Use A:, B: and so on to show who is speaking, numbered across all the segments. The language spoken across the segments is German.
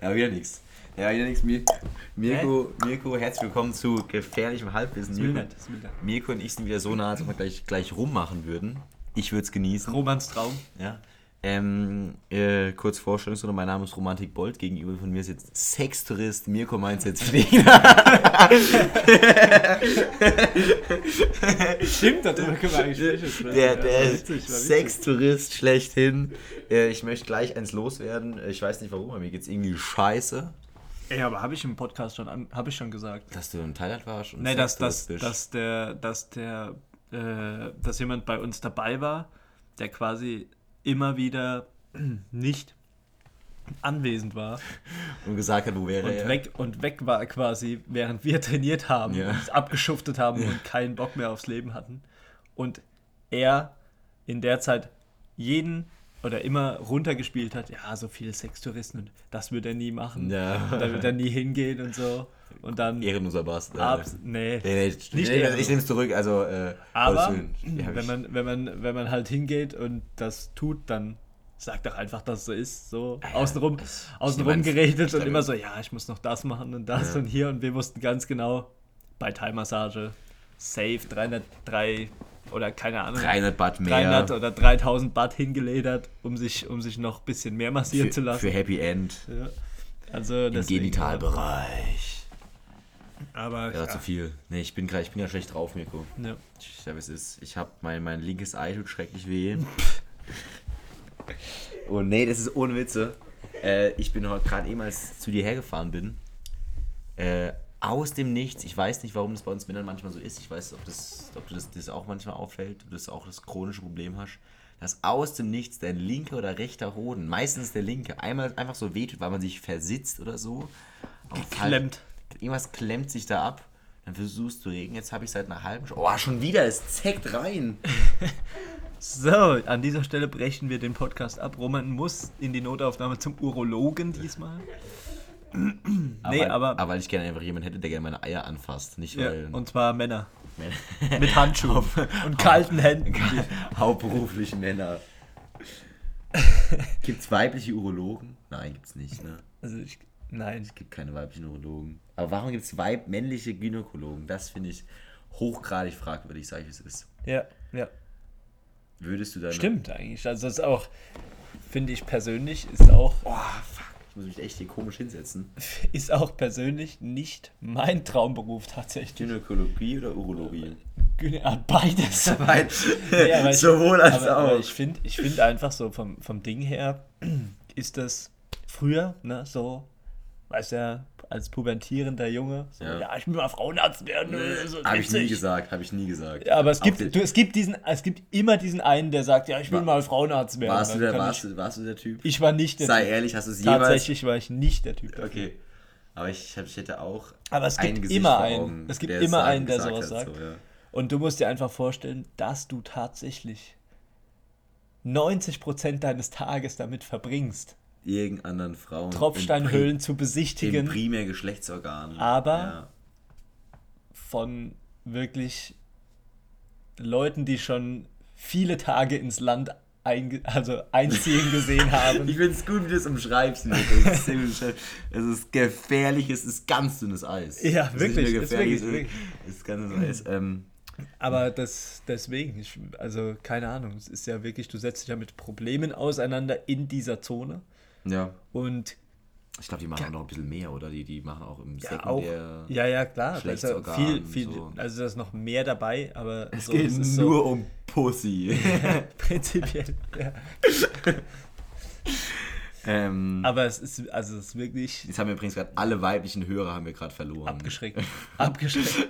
A: Ja, wieder nichts. Ja, wieder nichts. Mir, Mirko, Mirko, herzlich willkommen zu gefährlichem Halbwissen. Mirko. Mirko und ich sind wieder so nah, als ob wir gleich, gleich rummachen würden. Ich würde es genießen.
B: Romans Traum.
A: Ja. Ähm, äh, kurz Vorstellungsrunde, mein Name ist Romantik Bold, gegenüber von mir ist jetzt Sextourist Mirko meint jetzt Flieger.
B: Stimmt, darüber können wir eigentlich sprechen.
A: Der,
B: ja,
A: der
B: witzig.
A: Sextourist schlechthin. Äh, ich möchte gleich eins loswerden. Äh, Ich weiß nicht warum, aber mir geht's irgendwie scheiße,
B: Ey, aber habe ich im Podcast schon, habe ich schon gesagt.
A: dass du in Thailand warst. Und
B: Nee, dass, dass,
A: Sextourist
B: dass der, dass der, äh, dass jemand bei uns dabei war, der quasi immer wieder nicht anwesend war
A: und gesagt hat, wo wäre
B: und
A: er.
B: weg und weg war quasi, während wir trainiert haben
A: Ja.
B: und abgeschuftet haben und keinen Bock mehr aufs Leben hatten. Und er in der Zeit jeden oder immer runtergespielt hat, ja, so viele Sextouristen und das wird er nie machen.
A: Ja.
B: Da wird er nie hingehen und so. Und dann
A: Ehrenloser Bastard.
B: abs nee.
A: Nee, nee,
B: Nicht
A: ich nehme es zurück. Also, äh,
B: Aber.
A: Ja,
B: wenn man, wenn, man, wenn man halt hingeht und das tut, dann sagt doch einfach, dass es so ist. So außenrum, außenrum
A: mein's-
B: geredet und immer so, ja, ich muss noch das machen und das
A: Ja.
B: und hier. Und wir wussten ganz genau, bei Thai-Massage, safe 303 oder keine Ahnung.
A: 300 Baht mehr
B: 300 oder 3000 Baht hingeledert, um sich, um sich noch ein bisschen mehr massieren
A: für,
B: zu lassen.
A: für Happy End
B: ja. Also
A: im Genitalbereich.
B: Aber
A: Ja,
B: ja,
A: zu viel. Nee, ich bin gerade, ich bin ja schlecht drauf, Mirko.
B: ja.
A: Ich glaube, es ist. Ich habe mein, mein linkes Ei tut schrecklich weh. oh nee, das ist ohne Witze. Äh, ich bin heute gerade eben, als ich zu dir hergefahren bin, äh, aus dem Nichts. Ich weiß nicht, warum das bei uns Männern manchmal so ist. Ich weiß, ob das, ob du das, das auch manchmal auffällt, ob du das auch das chronische Problem hast. Dass aus dem Nichts dein linker oder rechter Hoden, meistens der linke, einmal einfach so wehtut, weil man sich versitzt oder so. Auf halt-
B: Klemmt.
A: Irgendwas klemmt sich da ab. Dann versuchst du regen. Jetzt habe ich seit einer halben Stunde. Oh, schon wieder. Es zeckt rein.
B: So, an dieser Stelle brechen wir den Podcast ab. Roman muss in die Notaufnahme zum Urologen diesmal. nee, aber.
A: aber weil ich gerne einfach jemanden hätte, der gerne meine Eier anfasst. Nicht
B: ja,
A: weil.
B: und zwar Männer. Mit Handschuhen und kalten Händen.
A: hauptberufliche Männer. Gibt es weibliche Urologen? Nein, gibt's nicht, ne?
B: Also ich, nein.
A: Es gibt keine weiblichen Urologen. Aber warum gibt es weib männliche Gynäkologen? Das finde ich hochgradig fragwürdig, sage ich es ist.
B: Ja, ja.
A: Würdest du dann.
B: Stimmt eigentlich. Also das ist auch, finde ich persönlich, ist auch,
A: Oh, fuck. Ich muss mich echt hier komisch hinsetzen.
B: ist auch persönlich nicht mein Traumberuf tatsächlich.
A: Gynäkologie oder Urologie?
B: Gyne- ah, Beides.
A: Nein,
B: Nee, aber ich-
A: sowohl als
B: aber,
A: auch.
B: Aber ich finde ich find einfach so vom, vom Ding her, ist das früher, ne, so, weißt ja, als pubertierender Junge, so,
A: Ja.
B: ja, ich will mal Frauenarzt werden. äh, So
A: habe ich nie gesagt, habe ich nie gesagt.
B: Ja, aber es gibt, du, es, gibt diesen, es gibt immer diesen einen, der sagt, ja, ich will
A: Wa-
B: mal Frauenarzt werden.
A: warst, du der, warst,
B: ich,
A: du, warst du der Typ?
B: ich war nicht der
A: Sei
B: Typ.
A: ehrlich, hast du es jemals...
B: Tatsächlich war ich nicht der Typ. dafür.
A: Okay. Aber ich, ich hätte auch
B: Aber es gibt immer einen.
A: Augen,
B: Es gibt
A: der
B: immer einen, der sowas sagt.
A: So, ja.
B: Und du musst dir einfach vorstellen, dass du tatsächlich 90% deines Tages damit verbringst,
A: Irgendeinen anderen Frauen...
B: Tropfsteinhöhlen zu besichtigen,
A: Im primär Geschlechtsorgan.
B: Aber-
A: Ja.
B: von wirklich Leuten, die schon viele Tage ins Land einge also einziehen gesehen haben.
A: Ich finde es gut, wie du es umschreibst. Es ist, es gefährlich, es ist ganz dünnes Eis.
B: Ja,
A: Es
B: wirklich, ist wirklich,
A: es ist ganz dünnes Eis. Ähm,
B: Aber das deswegen, ich, also keine Ahnung, es ist ja wirklich, du setzt dich ja mit Problemen auseinander in dieser Zone
A: ja.
B: und
A: Ich glaube, die machen auch noch ein bisschen mehr, oder? Die, die machen auch im
B: ja auch,
A: Sekundär...
B: ja, ja, klar, da ja
A: Geschlechtsorgan,
B: viel, viel,
A: so.
B: also da ist noch mehr dabei, aber
A: Es
B: so,
A: geht
B: es
A: nur
B: so,
A: um Pussy.
B: prinzipiell, ja.
A: ähm,
B: aber es ist, also es ist wirklich
A: jetzt haben wir übrigens gerade alle weiblichen Hörer haben wir gerade verloren.
B: abgeschreckt, abgeschreckt,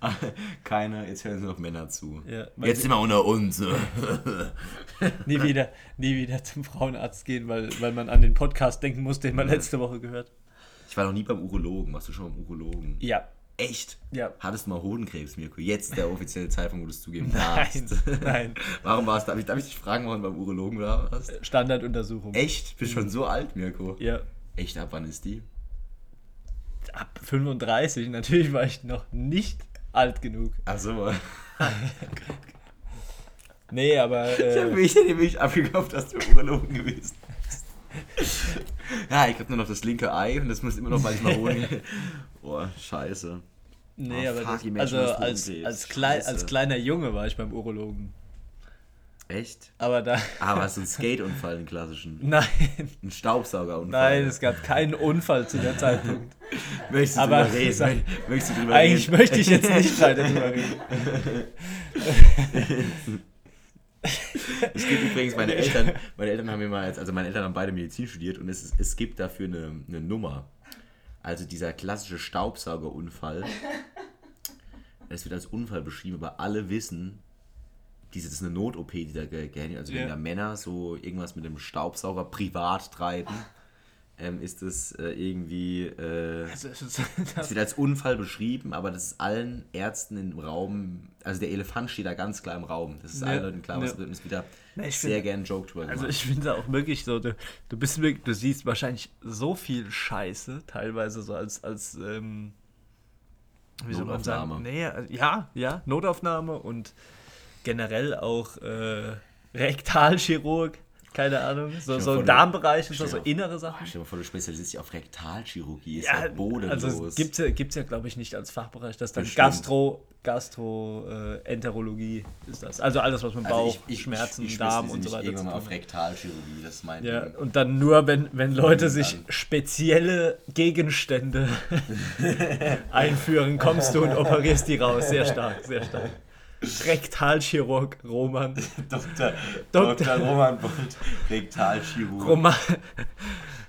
A: Keiner, jetzt hören nur noch Männer zu.
B: ja,
A: Jetzt sind wir unter uns.
B: nie wieder, nie wieder zum Frauenarzt gehen, weil, weil man an den Podcast denken muss, den man letzte Woche gehört.
A: Ich war noch nie beim Urologen. Warst du schon beim Urologen?
B: Ja,
A: Echt?
B: ja.
A: Hattest du mal Hodenkrebs, Mirko? Jetzt der offizielle Zeitpunkt, wo du es zugeben
B: Nein,
A: darfst.
B: nein.
A: Warum warst du? Darf ich, darf ich dich fragen, warum du beim Urologen oder was?
B: Standarduntersuchung.
A: Echt? Bist schon so alt, Mirko?
B: Ja,
A: Echt? Ab wann ist die?
B: ab 35. Natürlich war ich noch nicht alt genug.
A: Ach so.
B: Nee, aber
A: Ich habe
B: äh,
A: mich nämlich abgekauft, dass du Urologen gewesen ja, ich habe nur noch das linke Ei und das muss immer noch manchmal holen. Boah, scheiße.
B: Nee,
A: Oh,
B: aber
A: fuck,
B: das, also als, als, klei als kleiner Junge war ich beim Urologen.
A: Echt?
B: Aber da.
A: Aber so ein Skate-Unfall, einen klassischen.
B: Nein,
A: Ein Staubsaugerunfall.
B: nein, es gab keinen Unfall zu der Zeitpunkt.
A: Möchtest du
B: aber-
A: drüber reden? Möchtest du drüber
B: Eigentlich
A: reden?
B: möchte ich jetzt nicht weiter drüber reden.
A: Es gibt übrigens meine Eltern, meine Eltern haben mir mal, jetzt- also meine Eltern haben beide Medizin studiert und es, es gibt dafür eine, eine Nummer. Also dieser klassische Staubsaugerunfall. Es wird als Unfall beschrieben, aber alle wissen, diese, das ist eine Not-OP, die da ge- gehandelt Also wenn
B: Ja.
A: da Männer so irgendwas mit dem Staubsauger privat treiben, ähm, ist es äh, irgendwie... Äh,
B: Also, ist-
A: es
B: das,
A: wird als Unfall beschrieben, aber das ist allen Ärzten im Raum, also der Elefant steht da ganz klar im Raum. Das ist
B: Ja,
A: allen Leuten klar, was wird es wieder
B: ich
A: sehr
B: find-
A: gern ein Joke drüber
B: also ich finde auch wirklich so, du, du bist wirklich, du siehst wahrscheinlich so viel Scheiße, teilweise so als, als ähm, wie soll man sagen?
A: Notaufnahme.
B: Nee, äh, ja, ja, Notaufnahme und generell auch äh, Rektalchirurg, keine Ahnung, so, so Darmbereich und so, so innere Sachen.
A: stell dir mal vor, du spezialisierst dich auf Rektalchirurgie, ist ja,
B: Ja,
A: bodenlos.
B: also es gibt ja, gibt's ja glaube ich, nicht als Fachbereich. Das ist dann
A: Bestimmt.
B: Gastro, Gastroenterologie ist das. Also alles, was mit
A: Also
B: Bauch,
A: ich, ich,
B: Schmerzen,
A: ich, ich
B: Darm und so weiter
A: irgendwann
B: zu tun
A: auf. Rektalchirurgie, das ist mein
B: Ja,
A: Ding.
B: und dann nur, wenn, wenn Leute sich spezielle Gegenstände einführen, kommst du und operierst die raus. Sehr stark, sehr stark. Rektalchirurg Roman.
A: Dr.
B: Dr.
A: Dr. Roman Bolt, Rektalchirurg.
B: Roma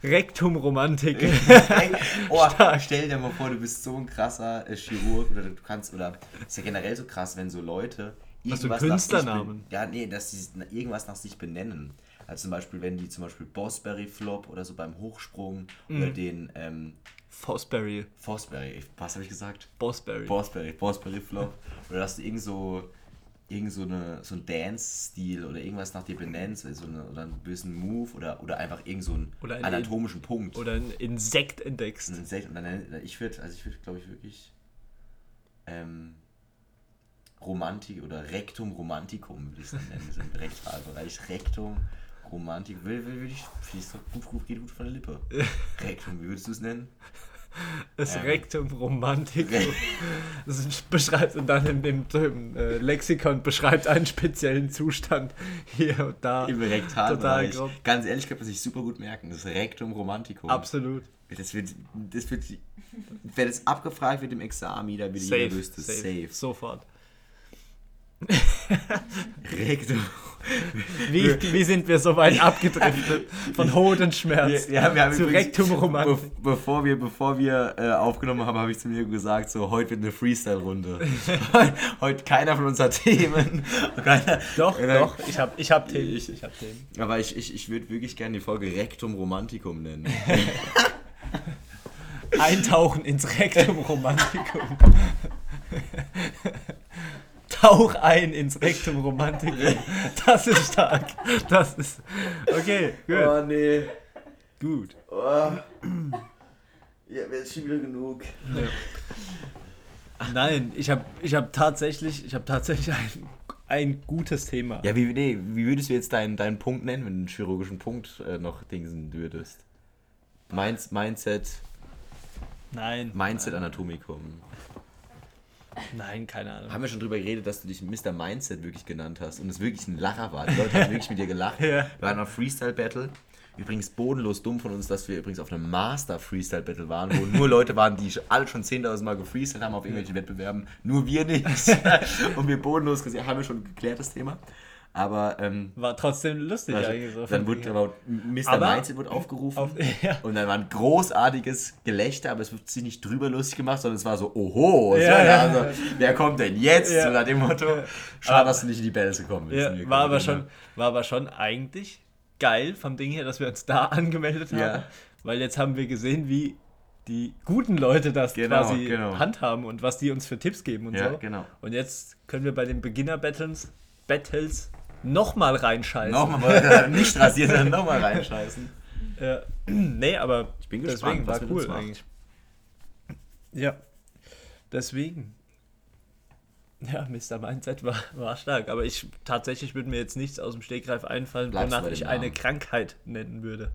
B: Rektum Romantik.
A: oh, stell dir mal vor, du bist so ein krasser äh, Chirurg oder du kannst, oder ist ja generell so krass, wenn so Leute
B: Hast du
A: irgendwas nach sich
B: Künstlernamen?
A: Ja, nee, dass sie irgendwas nach sich benennen. Also zum Beispiel, wenn die zum Beispiel Bossberry Flop oder so beim Hochsprung
B: Mhm.
A: oder den ähm,
B: Fosberry.
A: Fosberry, was habe ich gesagt?
B: Bossberry.
A: Bossberry, Bossberry Flop. Oder dass du irgend so, irgend so, eine, so ein Dance-Stil oder irgendwas nach dir benennst, so eine, oder einen bösen Move oder, oder einfach irgend so einen
B: ein-
A: anatomischen Punkt.
B: Oder ein Insekt entdeckst.
A: Und selten- und dann, ich würde, also ich würde, glaube ich, wirklich ähm, Romantik oder Rektum Romantikum würde ich es dann nennen, so im Rektalbereich. Rektum Romantik, will, will, will ich, gut, gut, geht gut von der Lippe. Rektum, wie würdest du es nennen?
B: Das
A: Ähm.
B: Rektum Romantikum. Das beschreibt und dann in dem, im äh, Lexikon beschreibt einen speziellen Zustand hier und da.
A: Im Rektalbereich. Ganz ehrlich, kann man sich super gut merken. Das Rektum Romantikum.
B: Absolut.
A: Das wird, das wird, wenn es abgefragt wird im Examen, da wird
B: Safe.
A: jeder wüsste,
B: safe.
A: safe.
B: Sofort.
A: Rektum.
B: Wie, wie sind wir so weit abgedriftet? Von Hodenschmerz
A: ja, wir haben
B: zu
A: übrigens-
B: Rektum Romantik.
A: Be bevor wir, bevor wir äh, aufgenommen haben, habe ich zu mir gesagt, so heute wird eine Freestyle-Runde. heute keiner von uns hat Themen. Keiner,
B: Doch,
A: Äh,
B: doch. Ich habe ich hab Themen. Ich, ich hab Themen.
A: Aber ich, ich, ich würde wirklich gerne die Folge Rektum Romantikum nennen.
B: Eintauchen ins Rektum Romantikum. Tauch ein ins Rektum Romantikum. Das ist stark. Das ist. Okay, gut.
A: nee.
B: Gut.
A: Oh. Ja, wäre jetzt schon wieder genug.
B: Nein, ich habe ich hab tatsächlich, ich hab tatsächlich ein, ein gutes Thema.
A: Ja, wie, nee, wie würdest du jetzt deinen, deinen Punkt nennen, wenn du einen chirurgischen Punkt äh, noch dingsen würdest? Minds, Mindset,
B: Nein.
A: Mindset Anatomicum.
B: Nein, keine Ahnung.
A: Haben wir schon drüber geredet, dass du dich Mr. Mindset wirklich genannt hast und es wirklich ein Lacher war. Die Leute haben wirklich mit dir gelacht.
B: Ja.
A: Wir waren auf Freestyle Battle. Übrigens bodenlos dumm von uns, dass wir übrigens auf einem Master Freestyle Battle waren, wo nur Leute waren, die alle schon 10.000 Mal gefreestylt haben auf irgendwelchen Wettbewerben. Nur wir nicht. und wir bodenlos gesehen, haben wir schon geklärt das Thema. Aber ähm,
B: War trotzdem lustig
A: also,
B: eigentlich so.
A: dann wurde aber Mr.
B: Aber-
A: Mindset wurde aufgerufen.
B: Auf, ja.
A: Und dann war ein großartiges Gelächter, aber es wird sich nicht drüber lustig gemacht, sondern es war so, oho, so,
B: Ja, ja.
A: also, wer kommt denn jetzt?
B: Ja.
A: So nach dem Motto, schade, dass du nicht in die Battles gekommen bist.
B: Ja, war, aber schon, war aber schon eigentlich geil vom Ding her, dass wir uns da angemeldet haben.
A: Ja.
B: Weil jetzt haben wir gesehen, wie die guten Leute das
A: Genau,
B: quasi
A: genau.
B: handhaben und was die uns für Tipps geben und
A: Ja,
B: so.
A: genau.
B: Und jetzt können wir bei den Beginner-Battles Battles nochmal reinscheißen.
A: Nochmal, nicht rasiert, sondern nochmal reinscheißen.
B: Ja. nee, aber
A: Ich bin
B: deswegen
A: gespannt, was
B: war cool eigentlich. Ja. Deswegen. Ja, Mr. Mindset war, war stark. Aber ich tatsächlich würde mir jetzt nichts aus dem Stegreif einfallen,
A: Bleibst du
B: wonach ich eine
A: Namen?
B: Krankheit nennen würde.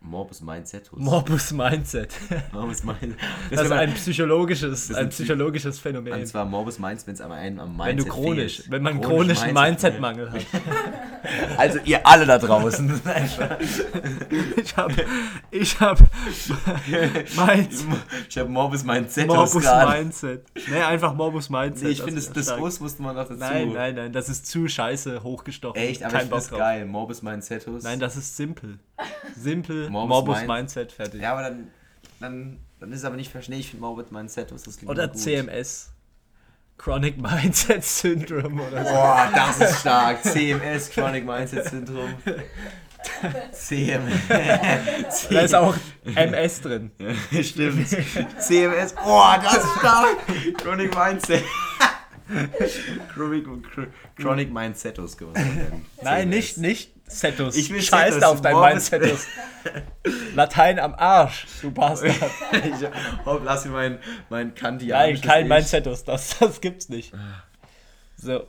A: Morbus Mindset.
B: Morbus Mindset.
A: Morbus Mindset.
B: Das, ist ein psychologisches, ein psychologisches Phänomen.
A: Und zwar Morbus Mindset, wenn es am einen am
B: wenn
A: Mindset
B: du chronisch,
A: fehlt.
B: wenn man einen
A: Chronisch
B: chronischen
A: Mindset-Mangel.
B: Hat.
A: Also ihr alle da draußen.
B: Ich habe, ich habe, Mind,
A: ich habe Morbus Mindset
B: Morbus. Mindset. Nee, einfach Morbus Mindset.
A: Nee, ich finde, das, das. Us musste man noch dazu.
B: Nein, nein, nein, das ist zu scheiße hochgestochen.
A: Echt, aber
B: Kein
A: ich finde das geil. Morbus Mindsetus.
B: Nein, das ist simpel. Simpel,
A: Morbus
B: Morbus,
A: Mind-
B: Mindset, fertig.
A: Ja, aber dann, dann, dann ist es aber nicht verstehen. Ich finde Morbus Mindsetus, das klingt
B: Oder. CMS. Chronic Mindset Syndrome oder so.
A: Boah, das ist stark. CMS, Chronic Mindset Syndrome. CMS.
B: Da ist auch MS drin.
A: Stimmt. CMS. Boah, das ist stark. Chronic Mindset. Chronic, Chronic so nennen.
B: Nein, nicht, nicht Setus.
A: Ich will
B: Scheiß
A: Setus,
B: auf dein Mindsetus. Latein am Arsch, du Bastard.
A: Ich hopp, lass mir mein, mein
B: Nein,
A: kantianisches
B: kein
A: Ich.
B: Mindsetus, das, das gibt's nicht. So,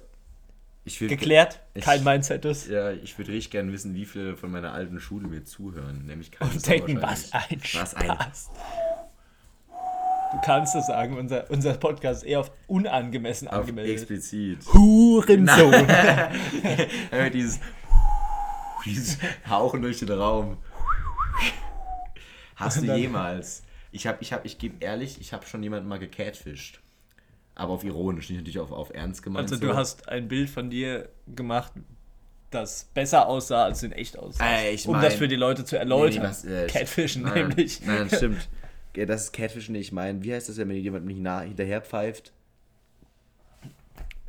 A: Ich will,
B: geklärt,
A: Ich-
B: kein Mindsetus.
A: Ja, ich würde richtig gerne wissen, wie viele von meiner alten Schule mir zuhören. Nämlich keine
B: Und denken, was ein
A: Was ein
B: Spaß. Du kannst es sagen, unser, unser Podcast ist eher auf unangemessen
A: auf
B: angemeldet.
A: explizit.
B: Hurensohn.
A: Dieses Hauchen durch den Raum. Hast du jemals? Ich habe, ich habe, ich gebe ehrlich, ich habe schon jemanden mal gecatfischt. Aber auf ironisch, nicht natürlich auf, auf ernst gemeint.
B: Also
A: so.
B: du hast ein Bild von dir gemacht, das besser aussah, als du in echt aussah.
A: Äh, ich
B: um
A: mein-
B: das für die Leute zu erläutern.
A: nee, was, äh,
B: Catfischen
A: nein,
B: nämlich.
A: Nein, das stimmt. Das ist Catfischen, ich meine, wie heißt das, wenn jemand mich nah, hinterher pfeift?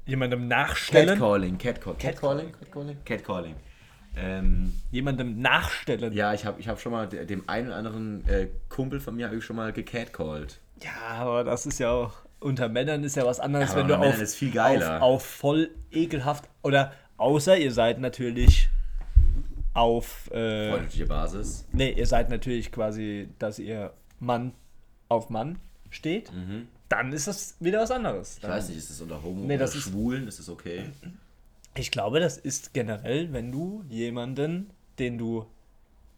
B: Jemandem nachstellen.
A: Catcalling, Catcall, Catcalling, Catcalling, Catcalling. Ähm,
B: Jemandem nachstellen.
A: ja, ich habe ich hab schon mal de- dem einen oder anderen äh, Kumpel von mir hab ich schon mal gecatcalled.
B: Ja, aber das ist ja auch. Unter Männern ist ja was anderes,
A: Aber
B: wenn du auf,
A: Männern ist viel geiler.
B: auf, auf voll ekelhaft. Oder außer ihr seid natürlich auf. Äh,
A: Freundliche Basis.
B: nee, ihr seid natürlich quasi, dass ihr Mann auf Mann steht. Dann ist das wieder was anderes.
A: Mhm. Ich
B: Dann,
A: weiß nicht, ist das unter Homo
B: Nee, das
A: oder
B: ist-
A: Schwulen? Ist das okay?
B: Ich glaube, das ist generell, wenn du jemanden, den du,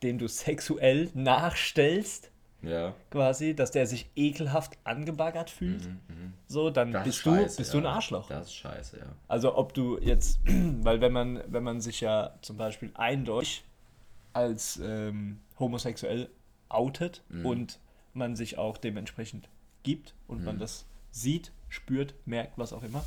B: den du sexuell nachstellst,
A: Ja.
B: quasi, dass der sich ekelhaft angebaggert fühlt, so, dann
A: Mhm, Das
B: bist
A: ist
B: du,
A: scheiße,
B: bist
A: ja.
B: du ein Arschloch.
A: Das ist scheiße, ja.
B: Also ob du jetzt, weil wenn man, wenn man sich ja zum Beispiel eindeutig als ähm, homosexuell outet
A: Mhm.
B: und man sich auch dementsprechend gibt und
A: Mhm.
B: man das sieht, spürt, merkt, was auch immer,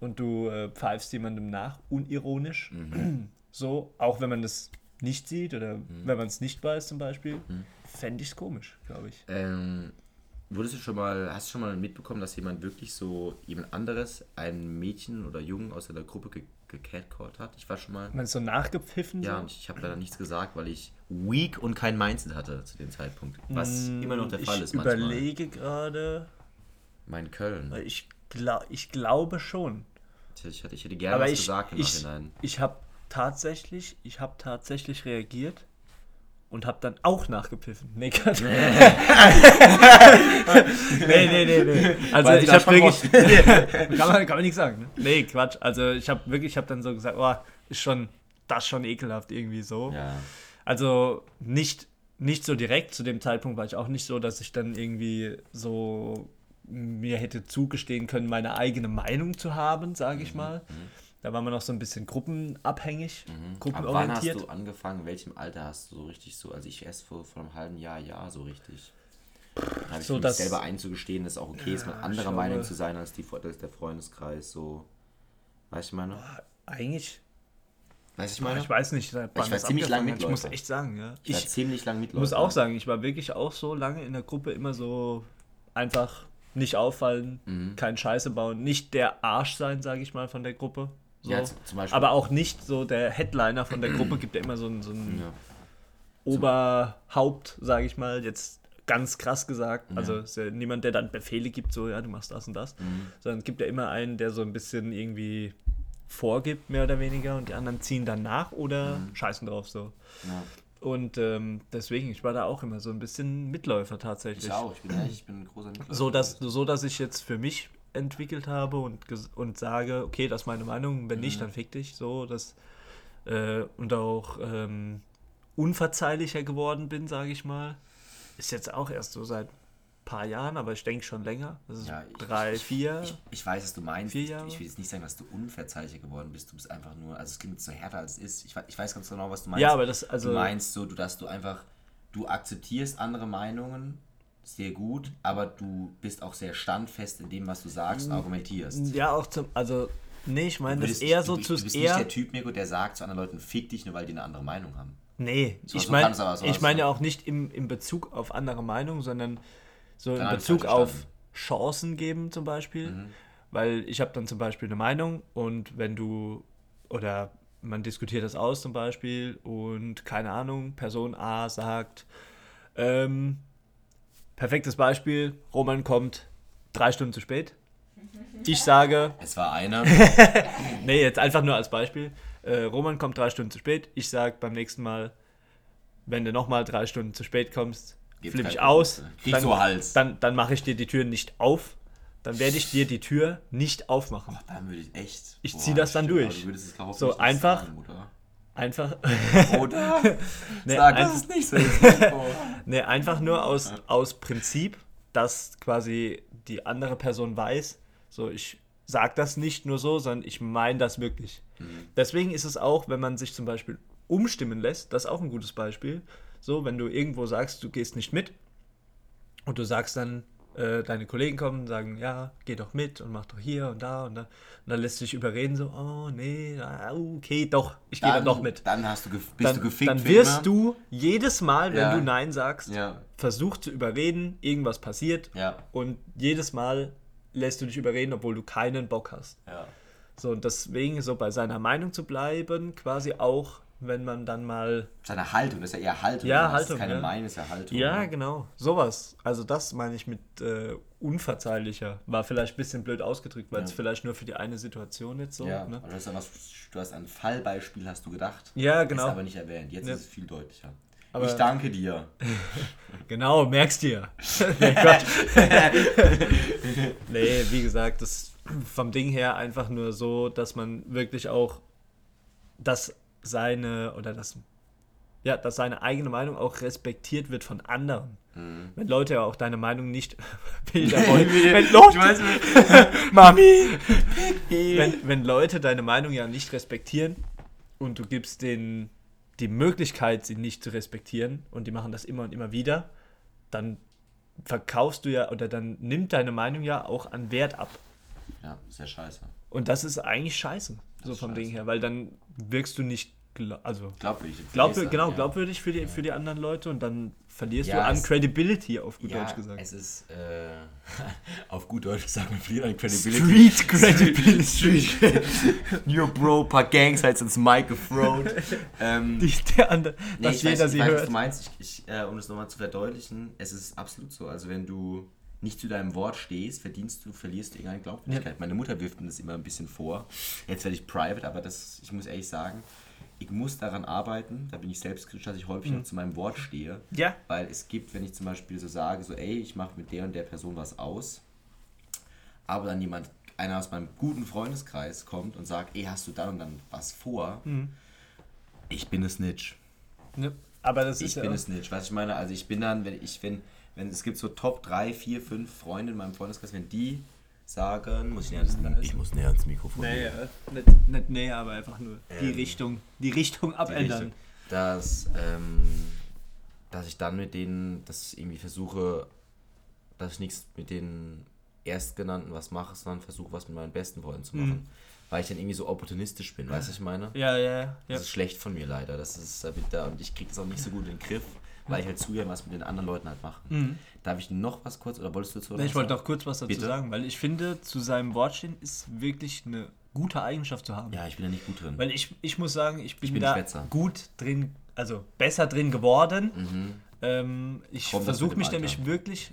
B: und du äh, pfeifst jemandem nach, unironisch,
A: Mhm.
B: so, auch wenn man das nicht sieht oder wenn man es nicht weiß zum Beispiel,
A: Mhm.
B: fände ich es komisch, glaube ich.
A: Ähm, wurdest du schon mal, hast du schon mal mitbekommen, dass jemand wirklich so, jemand anderes, ein Mädchen oder Jungen aus der Gruppe ge gecatcalled hat? Ich war schon mal.
B: Man ist so nachgepfiffen,
A: Ja,
B: so.
A: und ich habe leider nichts gesagt, weil ich weak und kein Mindset hatte zu dem Zeitpunkt. Was immer noch der Fall
B: Mm, ich
A: ist manchmal.
B: überlege gerade,
A: Mein Köln.
B: ich, glaub, ich glaube schon.
A: Ich hätte, ich hätte gerne
B: Aber
A: was
B: ich,
A: gesagt im
B: ich,
A: Nachhinein.
B: ich habe tatsächlich, ich habe tatsächlich reagiert und habe dann auch nachgepfiffen. Nee, Quatsch. nee, nee, nee, nee. Also
A: Weil
B: ich habe wirklich, kann man, kann man nicht sagen. Ne? Nee, Quatsch. Also ich habe wirklich, ich habe dann so gesagt, oh, ist schon, das ist schon ekelhaft irgendwie so.
A: Ja.
B: Also nicht, nicht so direkt, zu dem Zeitpunkt war ich auch nicht so, dass ich dann irgendwie so mir hätte zugestehen können, meine eigene Meinung zu haben, sage
A: Mhm,
B: ich mal. Da war man noch so ein bisschen gruppenabhängig,
A: Ab wann hast
B: gruppenorientiert.
A: du angefangen? In welchem Alter hast du so richtig so? Also ich erst vor, vor einem halben Jahr, ja, so richtig. Da habe ich
B: So, dass-
A: selber einzugestehen, dass es auch okay ist, mal anderer
B: glaube-
A: Meinung zu sein als, die, als der Freundeskreis. So, weißt du, ich meine?
B: Eigentlich,
A: Weißt du, ich meine?
B: ich weiß nicht, wann
A: war ziemlich lang
B: angefangen hat. Ich muss echt sagen, ja.
A: ich war
B: Ich
A: ziemlich lang Mitläufer.
B: muss auch sagen, ich war wirklich auch so lange in der Gruppe immer so einfach nicht auffallen,
A: Mhm.
B: kein Scheiße bauen, nicht der Arsch sein, sage ich mal, von der Gruppe. So.
A: Ja, z- zum Beispiel-
B: Aber auch nicht so der Headliner von der Gruppe, gibt ja immer so ein, so ein
A: Ja.
B: Oberhaupt, sage ich mal, jetzt ganz krass gesagt. Also ist ja niemand, der dann Befehle gibt, so, ja, du machst das und das.
A: Mhm.
B: Sondern es gibt ja immer einen, der so ein bisschen irgendwie vorgibt, mehr oder weniger, und die anderen ziehen dann nach oder
A: Mhm.
B: scheißen drauf so.
A: Ja.
B: Und ähm, deswegen, ich war da auch immer so ein bisschen Mitläufer tatsächlich.
A: Ich auch, ich bin ehrlich, ich bin ein großer Mitläufer.
B: So dass, so, dass ich jetzt für mich entwickelt habe und, und sage, okay, das ist meine Meinung, wenn
A: Mhm.
B: nicht, dann fick dich. So, das, äh, und auch ähm, unverzeihlicher geworden bin, sage ich mal, ist jetzt auch erst so seit paar Jahren, aber ich denke schon länger. Das ist
A: Ja, ich-
B: drei, vier.
A: Ich, ich weiß, was du meinst.
B: Vier
A: Ich,
B: Jahre?
A: ich will jetzt nicht sagen, dass du unverzeihlicher geworden bist. Du bist einfach nur, also es klingt so härter als es ist. Ich, ich weiß ganz genau, was du meinst.
B: ja, aber das, also.
A: du meinst so, du, dass du einfach, du akzeptierst andere Meinungen sehr gut, aber du bist auch sehr standfest in dem, was du sagst, argumentierst.
B: Ja, auch zum. Also, nee, ich meine,
A: Du
B: das
A: bist,
B: eher
A: du,
B: so
A: bist-
B: zu.
A: du bist
B: eher,
A: nicht der Typ, Mirko, der sagt zu anderen Leuten, fick dich, nur weil die eine andere Meinung haben.
B: Nee,
A: So-
B: ich
A: so
B: meine
A: so
B: ich
A: du.
B: ja auch nicht im, im Bezug auf andere Meinungen, sondern so in
A: ich
B: Bezug auf. Chancen geben zum Beispiel.
A: Mhm.
B: Weil ich habe dann zum Beispiel eine Meinung und wenn du oder man diskutiert das aus zum Beispiel und keine Ahnung, Person A sagt, ähm, perfektes Beispiel, Roman kommt drei Stunden zu spät. Ich sage,
A: Es war einer.
B: Nee, jetzt einfach nur als Beispiel. Äh, Roman kommt drei Stunden zu spät. Ich sag beim nächsten Mal, wenn du nochmal drei Stunden zu spät kommst, flippe ich
A: keine
B: aus.
A: Kriegst du Hals.
B: Dann, dann mache ich dir die Tür nicht auf. Dann werde ich dir die Tür nicht aufmachen.
A: Dann würde ich echt.
B: Ich zieh das dann durch.
A: Du würdest es hoffentlich
B: So, einfach-
A: Sagen, oder?
B: Einfach,
A: oder?
B: nee,
A: Sag,
B: ein,
A: das ist nicht so.
B: Nee, einfach nur aus, aus Prinzip, dass quasi die andere Person weiß, so ich sag das nicht nur so, sondern ich meine das wirklich.
A: Mhm.
B: Deswegen ist es auch, wenn man sich zum Beispiel umstimmen lässt, das ist auch ein gutes Beispiel. So, wenn du irgendwo sagst, du gehst nicht mit und du sagst dann, äh, deine Kollegen kommen und sagen, ja, geh doch mit und mach doch hier und da und da. Und dann lässt du dich überreden, so, oh nee, okay, doch, ich gehe dann doch mit.
A: Dann hast du, bist
B: Dann,
A: du gefickt.
B: dann wirst du jedes Mal, wenn
A: Ja.
B: du Nein sagst,
A: Ja,
B: versucht zu überreden, irgendwas passiert
A: ja,
B: und jedes Mal lässt du dich überreden, obwohl du keinen Bock hast. So, und deswegen so bei seiner Meinung zu bleiben, quasi auch, wenn man dann mal.
A: Seine Haltung, das ist ja eher Haltung.
B: Ja,
A: Das ist
B: Haltung,
A: keine
B: ja.
A: Meinung, ist ja Haltung.
B: Ja, genau. Sowas. Also, das meine ich mit äh, unverzeihlicher. War vielleicht ein bisschen blöd ausgedrückt, weil es
A: Ja.
B: vielleicht nur für die eine Situation jetzt so.
A: Ja,
B: ne?
A: aber du hast, ja was, du hast ein Fallbeispiel, hast du gedacht.
B: ja genau.
A: Ist aber nicht erwähnt. Jetzt ist es viel deutlicher.
B: Aber-
A: ich danke dir.
B: Genau, merkst dir. nee, wie gesagt, das vom Ding her einfach nur so, dass man wirklich auch, dass seine oder das ja, dass seine eigene Meinung auch respektiert wird von anderen.
A: Mhm.
B: Wenn Leute ja auch deine Meinung nicht wenn, Leute,
A: weiß,
B: Mami! wenn, wenn Leute deine Meinung ja nicht respektieren und du gibst denen die Möglichkeit, sie nicht zu respektieren und die machen das immer und immer wieder, dann verkaufst du ja oder dann nimmt deine Meinung ja auch an Wert ab.
A: Ja, ist ja scheiße.
B: Und das ist eigentlich scheiße, so vom
A: scheiße.
B: Ding her, weil dann wirkst du nicht, gla- also
A: Glaubwürdig.
B: glaub, genau,
A: ja.
B: glaubwürdig für die, für die anderen Leute und dann verlierst
A: Ja,
B: du an Credibility, auf gut
A: Ja,
B: Deutsch gesagt.
A: es ist, äh, auf gut Deutsch gesagt, man verliert an Credibility.
B: Street Credibility.
A: Street. New Bro, paar Gangs halt ins Mic gefroht. ähm,
B: Die, der andere,
A: Nee,
B: dass
A: ich
B: jeder
A: weiß,
B: sie
A: ich weiß, was
B: hört.
A: du meinst. Ich, ich, äh, um es nochmal zu verdeutlichen, es ist absolut so. Also wenn du nicht zu deinem Wort stehst, verdienst du, verlierst du irgendeine Glaubwürdigkeit. Meine Mutter wirft mir das immer ein bisschen vor. Jetzt werde ich private, aber das, ich muss ehrlich sagen, ich muss daran arbeiten, da bin ich selbstkritisch, dass ich häufig
B: Mhm.
A: noch zu meinem Wort stehe.
B: Ja,
A: Weil es gibt, wenn ich zum Beispiel so sage, so ey, ich mache mit der und der Person was aus, aber dann jemand, einer aus meinem guten Freundeskreis kommt und sagt, ey, hast du dann und dann was vor?
B: Mhm.
A: Ich bin ein Snitch.
B: ne, aber das ist
A: Ich
B: ja
A: bin
B: auch-
A: es nicht. Was ich meine, also ich bin dann, wenn ich, wenn, wenn es gibt so Top 3, 4, 5 Freunde in meinem Freundeskreis, wenn die sagen, muss ich näher ans, ich muss näher ans Mikrofon.
B: Nee,
A: gehen.
B: äh, nicht, nicht näher, aber einfach nur die
A: Ähm,
B: Richtung, die Richtung
A: Die
B: abändern.
A: Richtung, Dass, ähm, dass ich dann mit denen, dass ich irgendwie versuche, dass ich nichts mit den Erstgenannten was mache, sondern versuche, was mit meinen besten Freunden zu machen.
B: Mhm.
A: Weil ich dann irgendwie so opportunistisch bin, weißt du, was ich meine?
B: Ja, ja, ja.
A: Das ist schlecht von mir leider. Das ist da da und ich kriege das auch nicht so gut in den Griff, weil ich halt zu gern was mit den anderen Leuten halt mache.
B: Mhm.
A: Darf ich noch was kurz oder wolltest du dazu
B: Nee, ich wollte noch kurz was dazu
A: Bitte?
B: sagen, weil ich finde, zu seinem Wort stehen ist wirklich eine gute Eigenschaft zu haben.
A: Ja, ich bin da nicht gut drin.
B: Weil ich, ich muss sagen, ich bin,
A: bin
B: da gut drin, also besser drin geworden.
A: mhm.
B: Ähm, ich
A: das
B: versuche mich nämlich wirklich,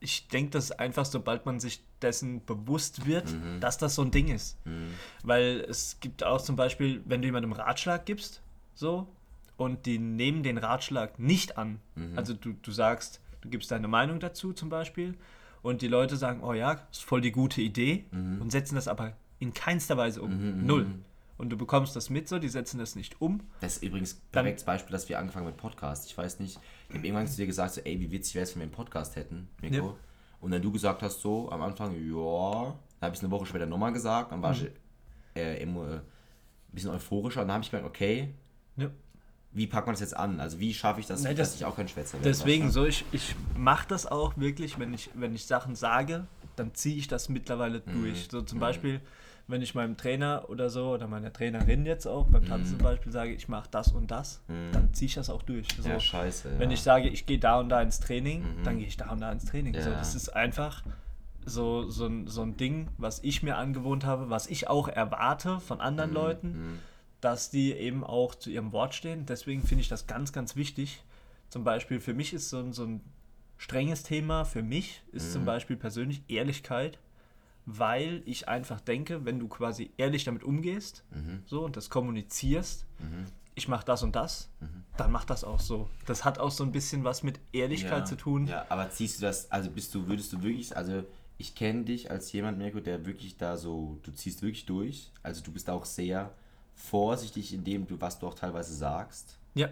B: ich denke, dass einfach, sobald man sich dessen bewusst wird,
A: Mhm.
B: dass das so ein Ding ist.
A: Mhm.
B: Weil es gibt auch zum Beispiel, wenn du jemandem Ratschlag gibst, so, und die nehmen den Ratschlag nicht an.
A: Mhm.
B: Also du, du sagst, du gibst deine Meinung dazu zum Beispiel, und die Leute sagen, oh ja, ist voll die gute Idee,
A: Mhm.
B: und setzen das aber in keinster Weise um.
A: Mhm, mhm,
B: Null.
A: mhm.
B: und du bekommst das mit so, die setzen das nicht um.
A: Das ist übrigens ein perfektes Beispiel, dass wir angefangen mit Podcast. Ich weiß nicht, ich habe irgendwann zu dir gesagt, so, ey, wie witzig wäre es, wenn wir einen Podcast hätten, Mirko.
B: Ja.
A: Und dann du gesagt hast so am Anfang, ja, dann habe ich es eine Woche später nochmal gesagt, dann war
B: Mhm.
A: ich äh, emo, äh, ein bisschen euphorischer und dann habe ich gemerkt, okay,
B: Ja.
A: Wie packt man das jetzt an? Also wie schaffe ich das, dass
B: das-
A: ich auch kein Schwätzer werde?
B: Deswegen so, ich, ich mache das auch wirklich, wenn ich, wenn ich Sachen sage, dann ziehe ich das mittlerweile
A: Mhm.
B: durch. So zum Beispiel, wenn ich meinem Trainer oder so oder meiner Trainerin jetzt auch beim Tanzen zum Beispiel sage, ich mache das und das, dann ziehe ich das auch durch. So,
A: Mhm. Ja, scheiße.
B: Wenn
A: ja.
B: ich sage, ich gehe da und da ins Training, dann gehe ich da und da ins Training. So,
A: Ja.
B: das ist einfach so, so, ein, so ein Ding, was ich mir angewohnt habe, was ich auch erwarte von
A: Mhm.
B: anderen Leuten, dass die eben auch zu ihrem Wort stehen. Deswegen finde ich das ganz, ganz wichtig. Zum Beispiel für mich ist so ein, so ein strenges Thema, für mich ist zum Beispiel persönlich Ehrlichkeit, weil ich einfach denke, wenn du quasi ehrlich damit umgehst so und das kommunizierst, ich mache das und das, dann mach das auch so. Das hat auch so ein bisschen was mit Ehrlichkeit
A: ja,
B: zu tun.
A: Ja, aber ziehst du das, also bist du, würdest du wirklich, also ich kenne dich als jemand, Mirko, der wirklich da so, du ziehst wirklich durch. Also du bist auch sehr vorsichtig in dem, was du auch teilweise sagst.
B: Ja.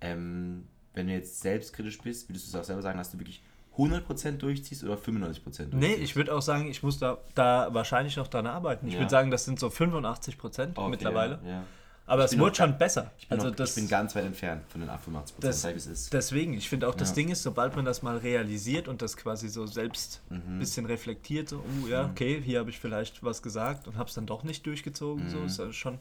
A: Ähm, wenn du jetzt selbstkritisch bist, würdest du es auch selber sagen, dass du wirklich 100% durchziehst oder 95% durchziehst?
B: Nee, ich würde auch sagen, ich muss da, da wahrscheinlich noch dran arbeiten. Ich
A: Ja.
B: würde sagen, das sind so 85 Prozent
A: Okay,
B: mittlerweile.
A: Ja.
B: Aber
A: Ich
B: es
A: noch-
B: schon besser.
A: Ich bin,
B: also
A: noch,
B: das,
A: ich bin ganz weit entfernt von den 85%,
B: das,
A: ist.
B: deswegen, ich finde auch, das
A: Ja.
B: Ding ist, sobald man das mal realisiert und das quasi so selbst
A: Mhm.
B: ein bisschen reflektiert, so, oh ja, okay, hier habe ich vielleicht was gesagt und habe es dann doch nicht durchgezogen,
A: Mhm.
B: so ist das schon,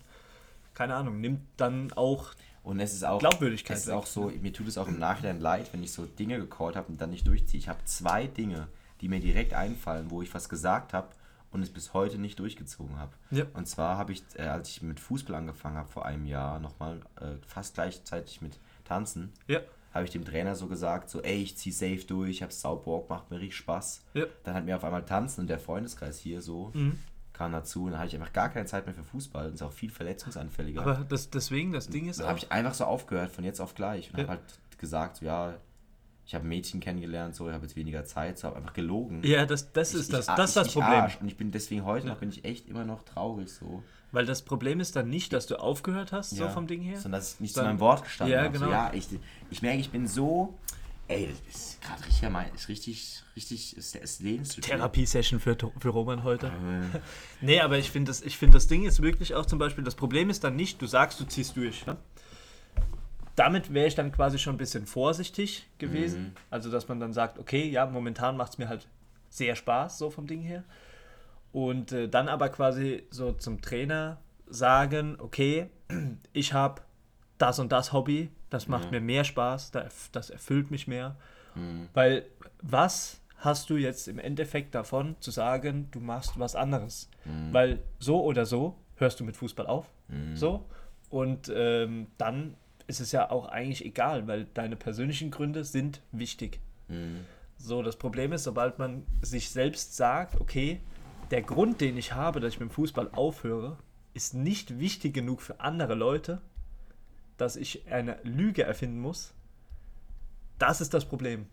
B: keine Ahnung, nimmt dann auch
A: Und es ist auch,
B: Glaubwürdigkeit
A: es ist auch so, mir tut es auch im Nachhinein leid, wenn ich so Dinge gecallt habe und dann nicht durchziehe. Ich habe zwei Dinge, die mir direkt einfallen, wo ich was gesagt habe und es bis heute nicht durchgezogen habe.
B: Ja.
A: Und zwar habe ich, äh, als ich mit Fußball angefangen habe vor einem Jahr, nochmal äh, fast gleichzeitig mit Tanzen,
B: Ja,
A: habe ich dem Trainer so gesagt, so ey, ich zieh safe durch, ich habe sau Bock, macht mir richtig Spaß.
B: ja,
A: Dann hat mir auf einmal Tanzen und der Freundeskreis hier so
B: Mhm.
A: Kam dazu und dann hatte ich einfach gar keine Zeit mehr für Fußball und ist auch viel verletzungsanfälliger.
B: aber das, deswegen, das Ding ist auch,
A: habe ich einfach so aufgehört, von jetzt auf gleich. Und
B: Ja.
A: habe halt gesagt, so, ja, ich habe ein Mädchen kennengelernt, so, ich habe jetzt weniger Zeit, so, habe einfach gelogen.
B: ja, das, das
A: Ich-
B: ist
A: ich,
B: das,
A: ar-
B: das
A: ich,
B: das
A: ich
B: Problem.
A: Arsch. Und ich bin deswegen heute noch, bin ich echt immer noch traurig, so.
B: Weil das Problem ist dann nicht, dass du aufgehört hast, so
A: Ja.
B: vom Ding her.
A: Sondern dass ich nicht zu
B: Dann-
A: meinem Wort gestanden
B: Ja,
A: habe.
B: genau.
A: So, ja, ich, ich merke, ich bin so, ey, das ist gerade richtig, ist richtig, richtig, ist, ist Lebensstil.
B: Therapiesession für, für Roman heute.
A: Äh,
B: Nee, aber ich finde das, ich find das Ding ist wirklich auch zum Beispiel, das Problem ist dann nicht, du sagst, du ziehst durch. Ne? Damit wäre ich dann quasi schon ein bisschen vorsichtig gewesen.
A: Mhm.
B: Also, dass man dann sagt, okay, ja, momentan macht es mir halt sehr Spaß, so vom Ding her. Und äh, dann aber quasi so zum Trainer sagen, okay, ich habe das und das Hobby, das macht mir mehr Spaß, da- das erfüllt mich mehr.
A: Mhm.
B: Weil was hast du jetzt im Endeffekt davon zu sagen, du machst was anderes?
A: Mhm.
B: Weil so oder so hörst du mit Fußball auf. So. Und ähm, dann ist es ja auch eigentlich egal, weil deine persönlichen Gründe sind wichtig.
A: Mhm.
B: So, das Problem ist, sobald man sich selbst sagt, okay, der Grund, den ich habe, dass ich mit dem Fußball aufhöre, ist nicht wichtig genug für andere Leute, dass ich eine Lüge erfinden muss. Das ist das Problem.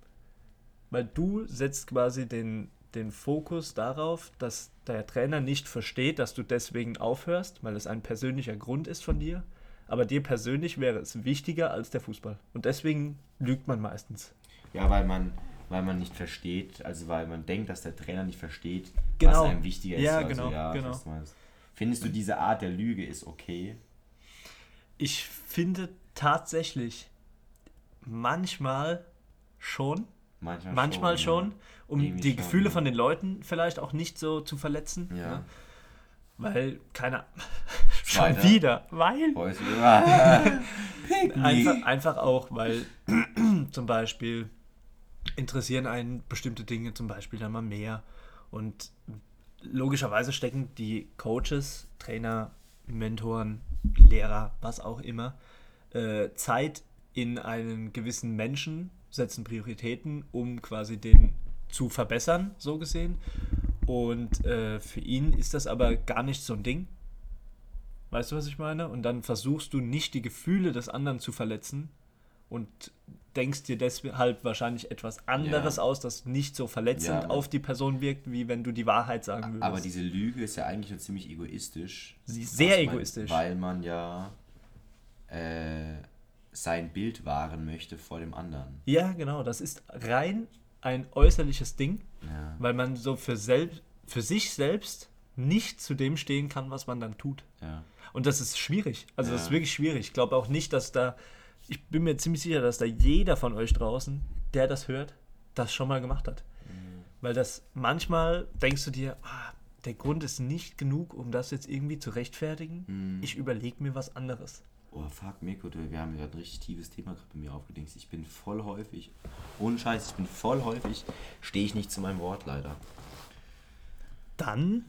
B: Weil du setzt quasi den, den Fokus darauf, dass der Trainer nicht versteht, dass du deswegen aufhörst, weil es ein persönlicher Grund ist von dir. Aber dir persönlich wäre es wichtiger als der Fußball. Und deswegen lügt man meistens.
A: Ja, weil man, weil man nicht versteht, also weil man denkt, dass der Trainer nicht versteht,
B: Genau.
A: was einem wichtiger ist.
B: Ja,
A: also,
B: genau,
A: ja,
B: genau.
A: Findest du diese Art der Lüge ist okay?
B: Ich finde tatsächlich manchmal schon,
A: Manchmal,
B: manchmal schon,
A: ja.
B: um
A: Irgendwie
B: die
A: schon,
B: Gefühle
A: ja.
B: von den Leuten vielleicht auch nicht so zu verletzen.
A: Ja.
B: Ne? Weil, keine schon
A: Weiter.
B: wieder, weil einfach, einfach auch, weil zum Beispiel interessieren einen bestimmte Dinge zum Beispiel dann mal mehr und logischerweise stecken die Coaches, Trainer, Mentoren, Lehrer, was auch immer, äh, Zeit in einen gewissen Menschen, setzen Prioritäten, um quasi den zu verbessern, so gesehen. Und äh, für ihn ist das aber gar nicht so ein Ding. Weißt du, was ich meine? Und dann versuchst du nicht die Gefühle des anderen zu verletzen und denkst dir deshalb wahrscheinlich etwas anderes
A: Ja.
B: aus, das nicht so verletzend
A: Ja.
B: auf die Person wirkt, wie wenn du die Wahrheit sagen würdest.
A: Aber diese Lüge ist ja eigentlich nur ziemlich egoistisch.
B: Sie ist sehr
A: Was man-
B: egoistisch.
A: Weil man ja äh, sein Bild wahren möchte vor dem anderen.
B: ja, genau, das ist rein ein äußerliches Ding,
A: Ja.
B: weil man so für, selbst, für sich selbst nicht zu dem stehen kann, was man dann tut. Und das ist schwierig. Also das ist wirklich schwierig. Ich glaube auch nicht, dass da, ich bin mir ziemlich sicher, dass da jeder von euch draußen, der das hört, das schon mal gemacht hat.
A: Mhm.
B: Weil das manchmal denkst du dir, ah, der Grund ist nicht genug, um das jetzt irgendwie zu rechtfertigen.
A: Mhm.
B: Ich überlege mir was anderes.
A: Oh, fuck, Mirko, wir haben gerade ein richtig tiefes Thema gerade bei mir aufgedingst. Ich bin voll häufig, ohne Scheiß, ich bin voll häufig, stehe ich nicht zu meinem Wort leider.
B: Dann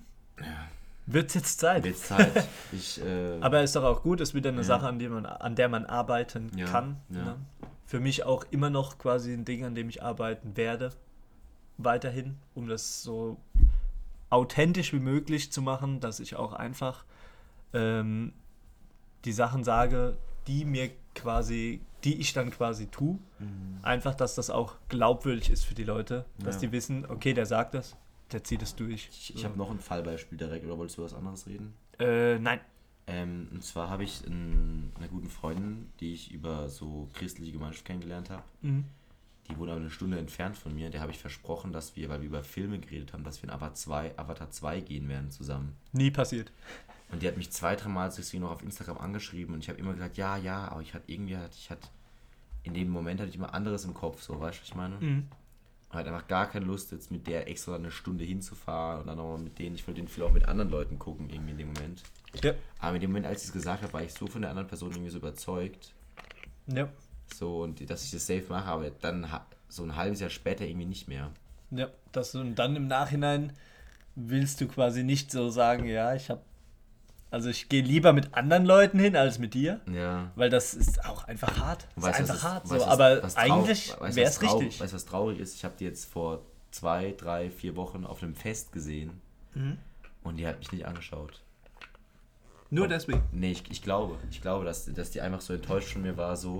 B: wird es jetzt Zeit.
A: Wird Zeit. Ich, äh,
B: Aber ist doch auch gut, ist wieder eine
A: Ja.
B: Sache, an der man, an der man arbeiten
A: Ja,
B: kann.
A: ja.
B: Ne? Für mich auch immer noch quasi ein Ding, an dem ich arbeiten werde. Weiterhin, um das so authentisch wie möglich zu machen, dass ich auch einfach ähm, die Sachen sage, die mir quasi, die ich dann quasi tue.
A: Mhm.
B: Einfach, dass das auch glaubwürdig ist für die Leute, dass die wissen, okay, der sagt das, der zieht es durch.
A: ich, ich habe noch ein Fallbeispiel direkt, oder wolltest du was anderes reden?
B: Äh, nein.
A: Ähm, und zwar habe ich einen, eine guten Freundin, die ich über so christliche Gemeinschaft kennengelernt habe.
B: Mhm.
A: Die wohnt aber eine Stunde entfernt von mir. Der habe ich versprochen, dass wir, weil wir über Filme geredet haben, dass wir in Avatar 2, Avatar 2 gehen werden zusammen.
B: Nie passiert.
A: Und die hat mich zwei, dreimal deswegen noch auf Instagram angeschrieben und ich habe immer gesagt, ja, ja, aber ich hatte irgendwie, ich hatte, in dem Moment hatte ich immer anderes im Kopf, so, weißt du, was ich meine?
B: Mhm.
A: Hatte einfach gar keine Lust, jetzt mit der extra eine Stunde hinzufahren und dann nochmal mit denen, ich wollte den Film auch mit anderen Leuten gucken, irgendwie in dem Moment.
B: Ja.
A: Aber in dem Moment, als ich es gesagt habe, war ich so von der anderen Person irgendwie so überzeugt,
B: Ja.
A: so, und dass ich das safe mache, aber dann so ein halbes Jahr später irgendwie nicht mehr.
B: Ja, das und dann im Nachhinein willst du quasi nicht so sagen, ja, ich habe also ich gehe lieber mit anderen Leuten hin als mit dir,
A: Ja.
B: weil das ist auch einfach hart. Das
A: Weißt
B: ist einfach
A: was-
B: hart,
A: weißt
B: so,
A: was-
B: aber
A: was trau-
B: eigentlich wäre
A: was
B: es richtig.
A: Weißt du, was traurig ist? Ich habe die jetzt vor zwei, drei, vier Wochen auf einem Fest gesehen
B: Mhm.
A: und die hat mich nicht angeschaut.
B: Nur deswegen.
A: Nee, ich, ich glaube. Ich glaube, dass, dass die einfach so enttäuscht von mir war, so.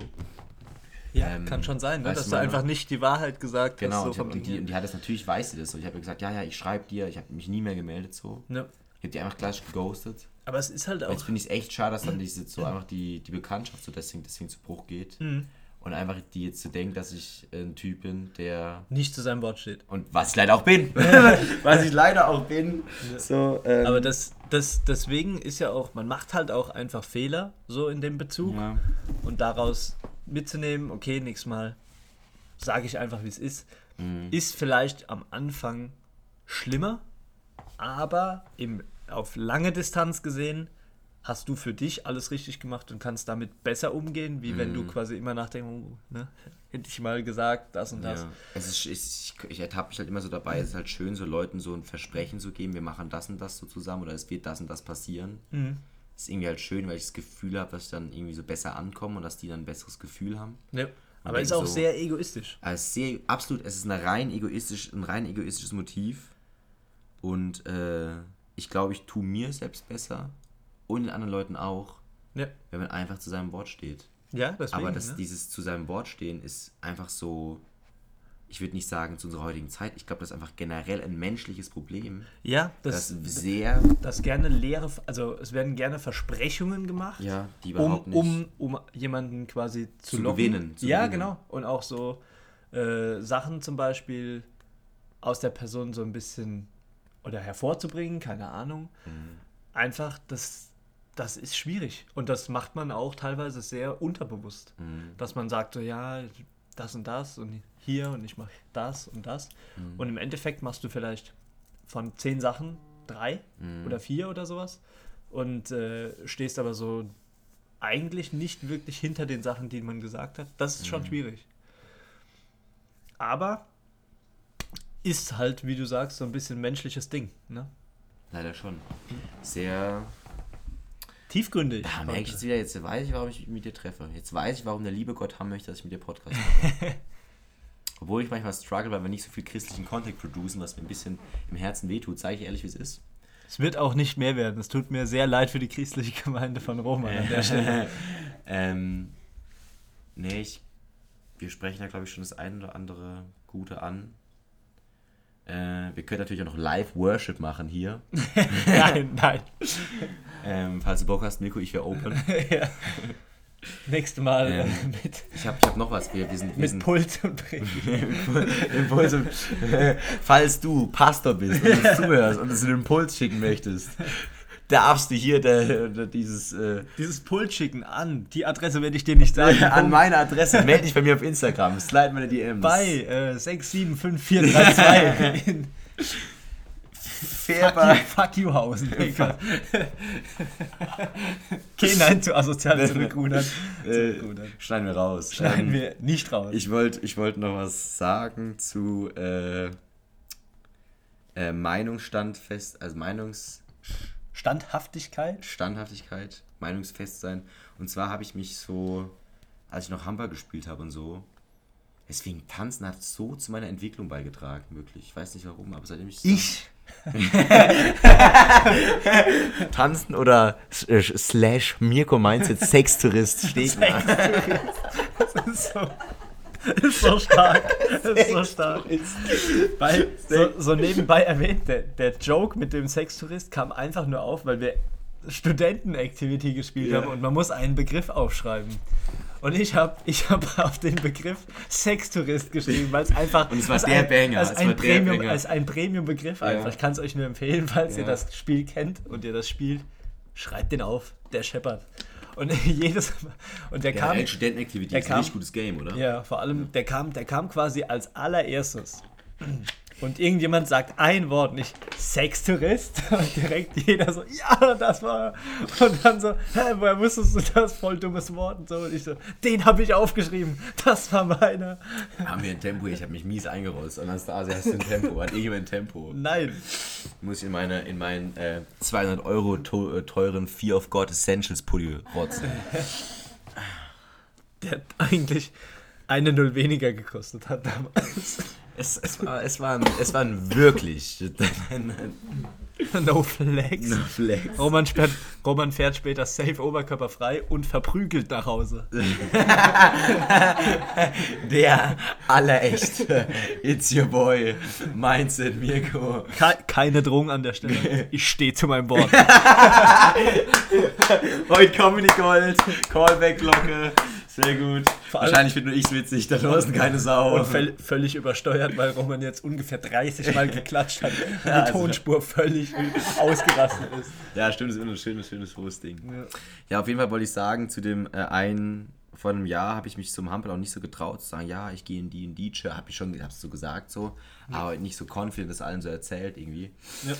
B: Ja,
A: Ähm,
B: kann schon sein, ne? dass
A: du,
B: einfach nicht die Wahrheit gesagt
A: Genau,
B: hast.
A: und,
B: So
A: und, die, und die hat das natürlich, weiß sie das so. Ich habe gesagt, ja, ja, ich schreibe dir, ich habe mich nie mehr gemeldet, so.
B: ja.
A: Ich habe die einfach gleich geghostet.
B: Aber es ist halt
A: Und
B: auch.
A: Jetzt finde ich es echt schade, dass dann diese, so einfach die, die Bekanntschaft so deswegen, deswegen zu Bruch geht.
B: Mhm.
A: Und einfach die jetzt so denkt, dass ich ein Typ bin, der.
B: nicht zu seinem Wort steht.
A: Und was ich leider auch bin. was ich leider auch bin. So, ähm,
B: Aber das, das, deswegen ist ja auch, man macht halt auch einfach Fehler, so in dem Bezug.
A: Ja.
B: Und daraus mitzunehmen, okay, nächstes Mal sage ich einfach, wie es ist,
A: Mhm.
B: ist vielleicht am Anfang schlimmer, aber im, auf lange Distanz gesehen hast du für dich alles richtig gemacht und kannst damit besser umgehen, wie wenn du
A: Mhm.
B: quasi immer nachdenkst, oh, ne, hätte ich mal gesagt, das und das.
A: Ja. Es ist, ich, ich ertappe mich halt immer so dabei, es ist halt schön, so Leuten so ein Versprechen zu geben, wir machen das und das so zusammen oder es wird das und das passieren.
B: Mhm.
A: Ist irgendwie halt schön, weil ich das Gefühl habe, dass ich dann irgendwie so besser ankomme und dass die dann ein besseres Gefühl haben.
B: Ja. Aber ist auch
A: so-
B: sehr egoistisch.
A: Also sehr, absolut, es ist eine rein egoistisch, ein rein egoistisches Motiv. Und äh, ich glaube, ich tue mir selbst besser und den anderen Leuten auch,
B: Ja,
A: wenn man einfach zu seinem Wort steht.
B: ja deswegen.
A: Aber das,
B: ne?
A: dieses zu seinem Wort stehen ist einfach so, ich würde nicht sagen zu unserer heutigen Zeit, ich glaube, das ist einfach generell ein menschliches Problem,
B: ja,
A: das
B: das,
A: sehr,
B: dass gerne leere, also es werden gerne Versprechungen gemacht.
A: ja, die
B: um,
A: überhaupt nicht.
B: um, um jemanden quasi zu,
A: Zu
B: locken.
A: gewinnen, zu
B: ja,
A: gewinnen.
B: genau. Und auch so äh, Sachen zum Beispiel aus der Person so ein bisschen oder hervorzubringen, keine Ahnung.
A: Mhm.
B: Einfach, das, das ist schwierig. Und das macht man auch teilweise sehr unterbewusst.
A: Mhm.
B: Dass man sagt so, ja, das und das und hier und ich mache das und das.
A: Mhm.
B: Und im Endeffekt machst du vielleicht von zehn Sachen drei
A: Mhm.
B: oder vier oder sowas und äh, stehst aber so eigentlich nicht wirklich hinter den Sachen, die man gesagt hat. Das ist schon
A: Mhm.
B: schwierig. Aber ist halt, wie du sagst, so ein bisschen menschliches Ding. Ne?
A: Leider schon. Sehr,
B: Tiefgründig.
A: da merke ich jetzt wieder, jetzt weiß ich, warum ich mich mit dir treffe. Jetzt weiß ich, warum der liebe Gott haben möchte, dass ich mit dir Podcast mache. Obwohl ich manchmal struggle, weil wir nicht so viel christlichen Content producen, was mir ein bisschen im Herzen wehtut, sage ich ehrlich, wie es ist.
B: Es wird auch nicht mehr werden. Es tut mir sehr leid für die christliche Gemeinde von Roma an der Stelle.
A: ähm, nee, ich wir sprechen ja, glaube ich, schon das ein oder andere Gute an. Äh, wir können natürlich auch noch Live-Worship machen hier.
B: nein, nein.
A: Ähm, falls du Bock hast, Mirko, ich wäre open.
B: ja. Nächstes Mal
A: Ähm,
B: äh, mit,
A: Ich habe ich hab noch was. Wir, wir sind, wir
B: mit
A: sind
B: Pult und.
A: Impuls und, falls du Pastor bist und uns zuhörst und uns einen Impuls schicken möchtest, darfst du hier der, der, dieses äh,
B: Dieses Pult schicken an. Die Adresse werde ich dir nicht sagen.
A: an meine Adresse. Melde dich bei mir auf Instagram. Slide meine DMs.
B: bei äh, 675432 in Fuck you, fuck you Hausen. Geh nein zu Zurückrudern.
A: Äh,
B: Zurückrudern.
A: schneiden wir raus.
B: Schneiden
A: Ähm,
B: wir nicht raus.
A: Ich wollte ich wollt noch was sagen zu äh, äh, Meinungsstandfest, also
B: Standhaftigkeit?
A: Meinungsstandhaftigkeit, Meinungsfest sein. Und zwar habe ich mich so, als ich noch Handball gespielt habe und so, deswegen Tanzen hat so zu meiner Entwicklung beigetragen, wirklich. Ich weiß nicht warum, aber seitdem ich.
B: Ich.
A: Tanzen oder äh, slash Mirko Mindset Sextourist steht mir.
B: Das ist so, ist so stark. Ist so stark. Weil, so, so nebenbei erwähnt, der, der Joke mit dem Sextourist kam einfach nur auf, weil wir Studentenactivity gespielt
A: Ja.
B: haben und man muss einen Begriff aufschreiben. Und ich habe ich hab auf den Begriff Sextourist geschrieben, weil es einfach
A: Und es war
B: als
A: der
B: ein,
A: Banger,
B: Als
A: es
B: ein, Premium,
A: Banger.
B: als ein Premium-Begriff einfach.
A: Ja.
B: Ich kann es euch nur empfehlen, falls ihr
A: Ja.
B: das Spiel kennt und ihr das spielt, schreibt den auf, der scheppert. Und jedes und der
A: Ja,
B: kam der
A: ist ein richtig gutes Game, oder?
B: ja, vor allem, der kam, der kam quasi als allererstes. Und irgendjemand sagt ein Wort, nicht Sextourist. Und direkt jeder so, ja, das war. Und dann so, hä, woher wusstest du das? Voll dummes Wort und so. Und ich so, den habe ich aufgeschrieben. Das war meiner.
A: Haben wir ein Tempo, ich habe mich mies eingerollt. Anastasia hast du ein Tempo, hat irgendjemand ein Tempo.
B: Nein.
A: Muss ich in, meine, in meinen äh, 200 Euro äh, teuren Fear of God Essentials Pulli rotzen.
B: Der hat eigentlich eine Null weniger gekostet hat damals.
A: Es, es, war, es, waren, es waren wirklich
B: no flex.
A: No flex.
B: Roman, fährt, Roman fährt später safe oberkörperfrei und verprügelt nach Hause.
A: der allerechte It's your boy Mindset Mirko.
B: Ke keine Drohung an der Stelle. Ich stehe zu meinem Wort.
A: Heute Comedy Gold, Callback-Glocke. Sehr gut. Wahrscheinlich finde nur ich's witzig, da draußen keine Sau.
B: Und völ völlig übersteuert, weil Roman jetzt ungefähr 30 Mal geklatscht hat und die
A: also-
B: Tonspur völlig ausgerastet ist.
A: Ja, stimmt, das ist immer ein schönes, schönes Hosting.
B: Ja.
A: Ja, auf jeden Fall wollte ich sagen, zu dem äh, einen vor einem Jahr habe ich mich zum Handball auch nicht so getraut zu sagen, ja, ich gehe in die in die Church, habe ich schon, hab's so gesagt so, aber nicht so confident, das allen so erzählt irgendwie.
B: Ja.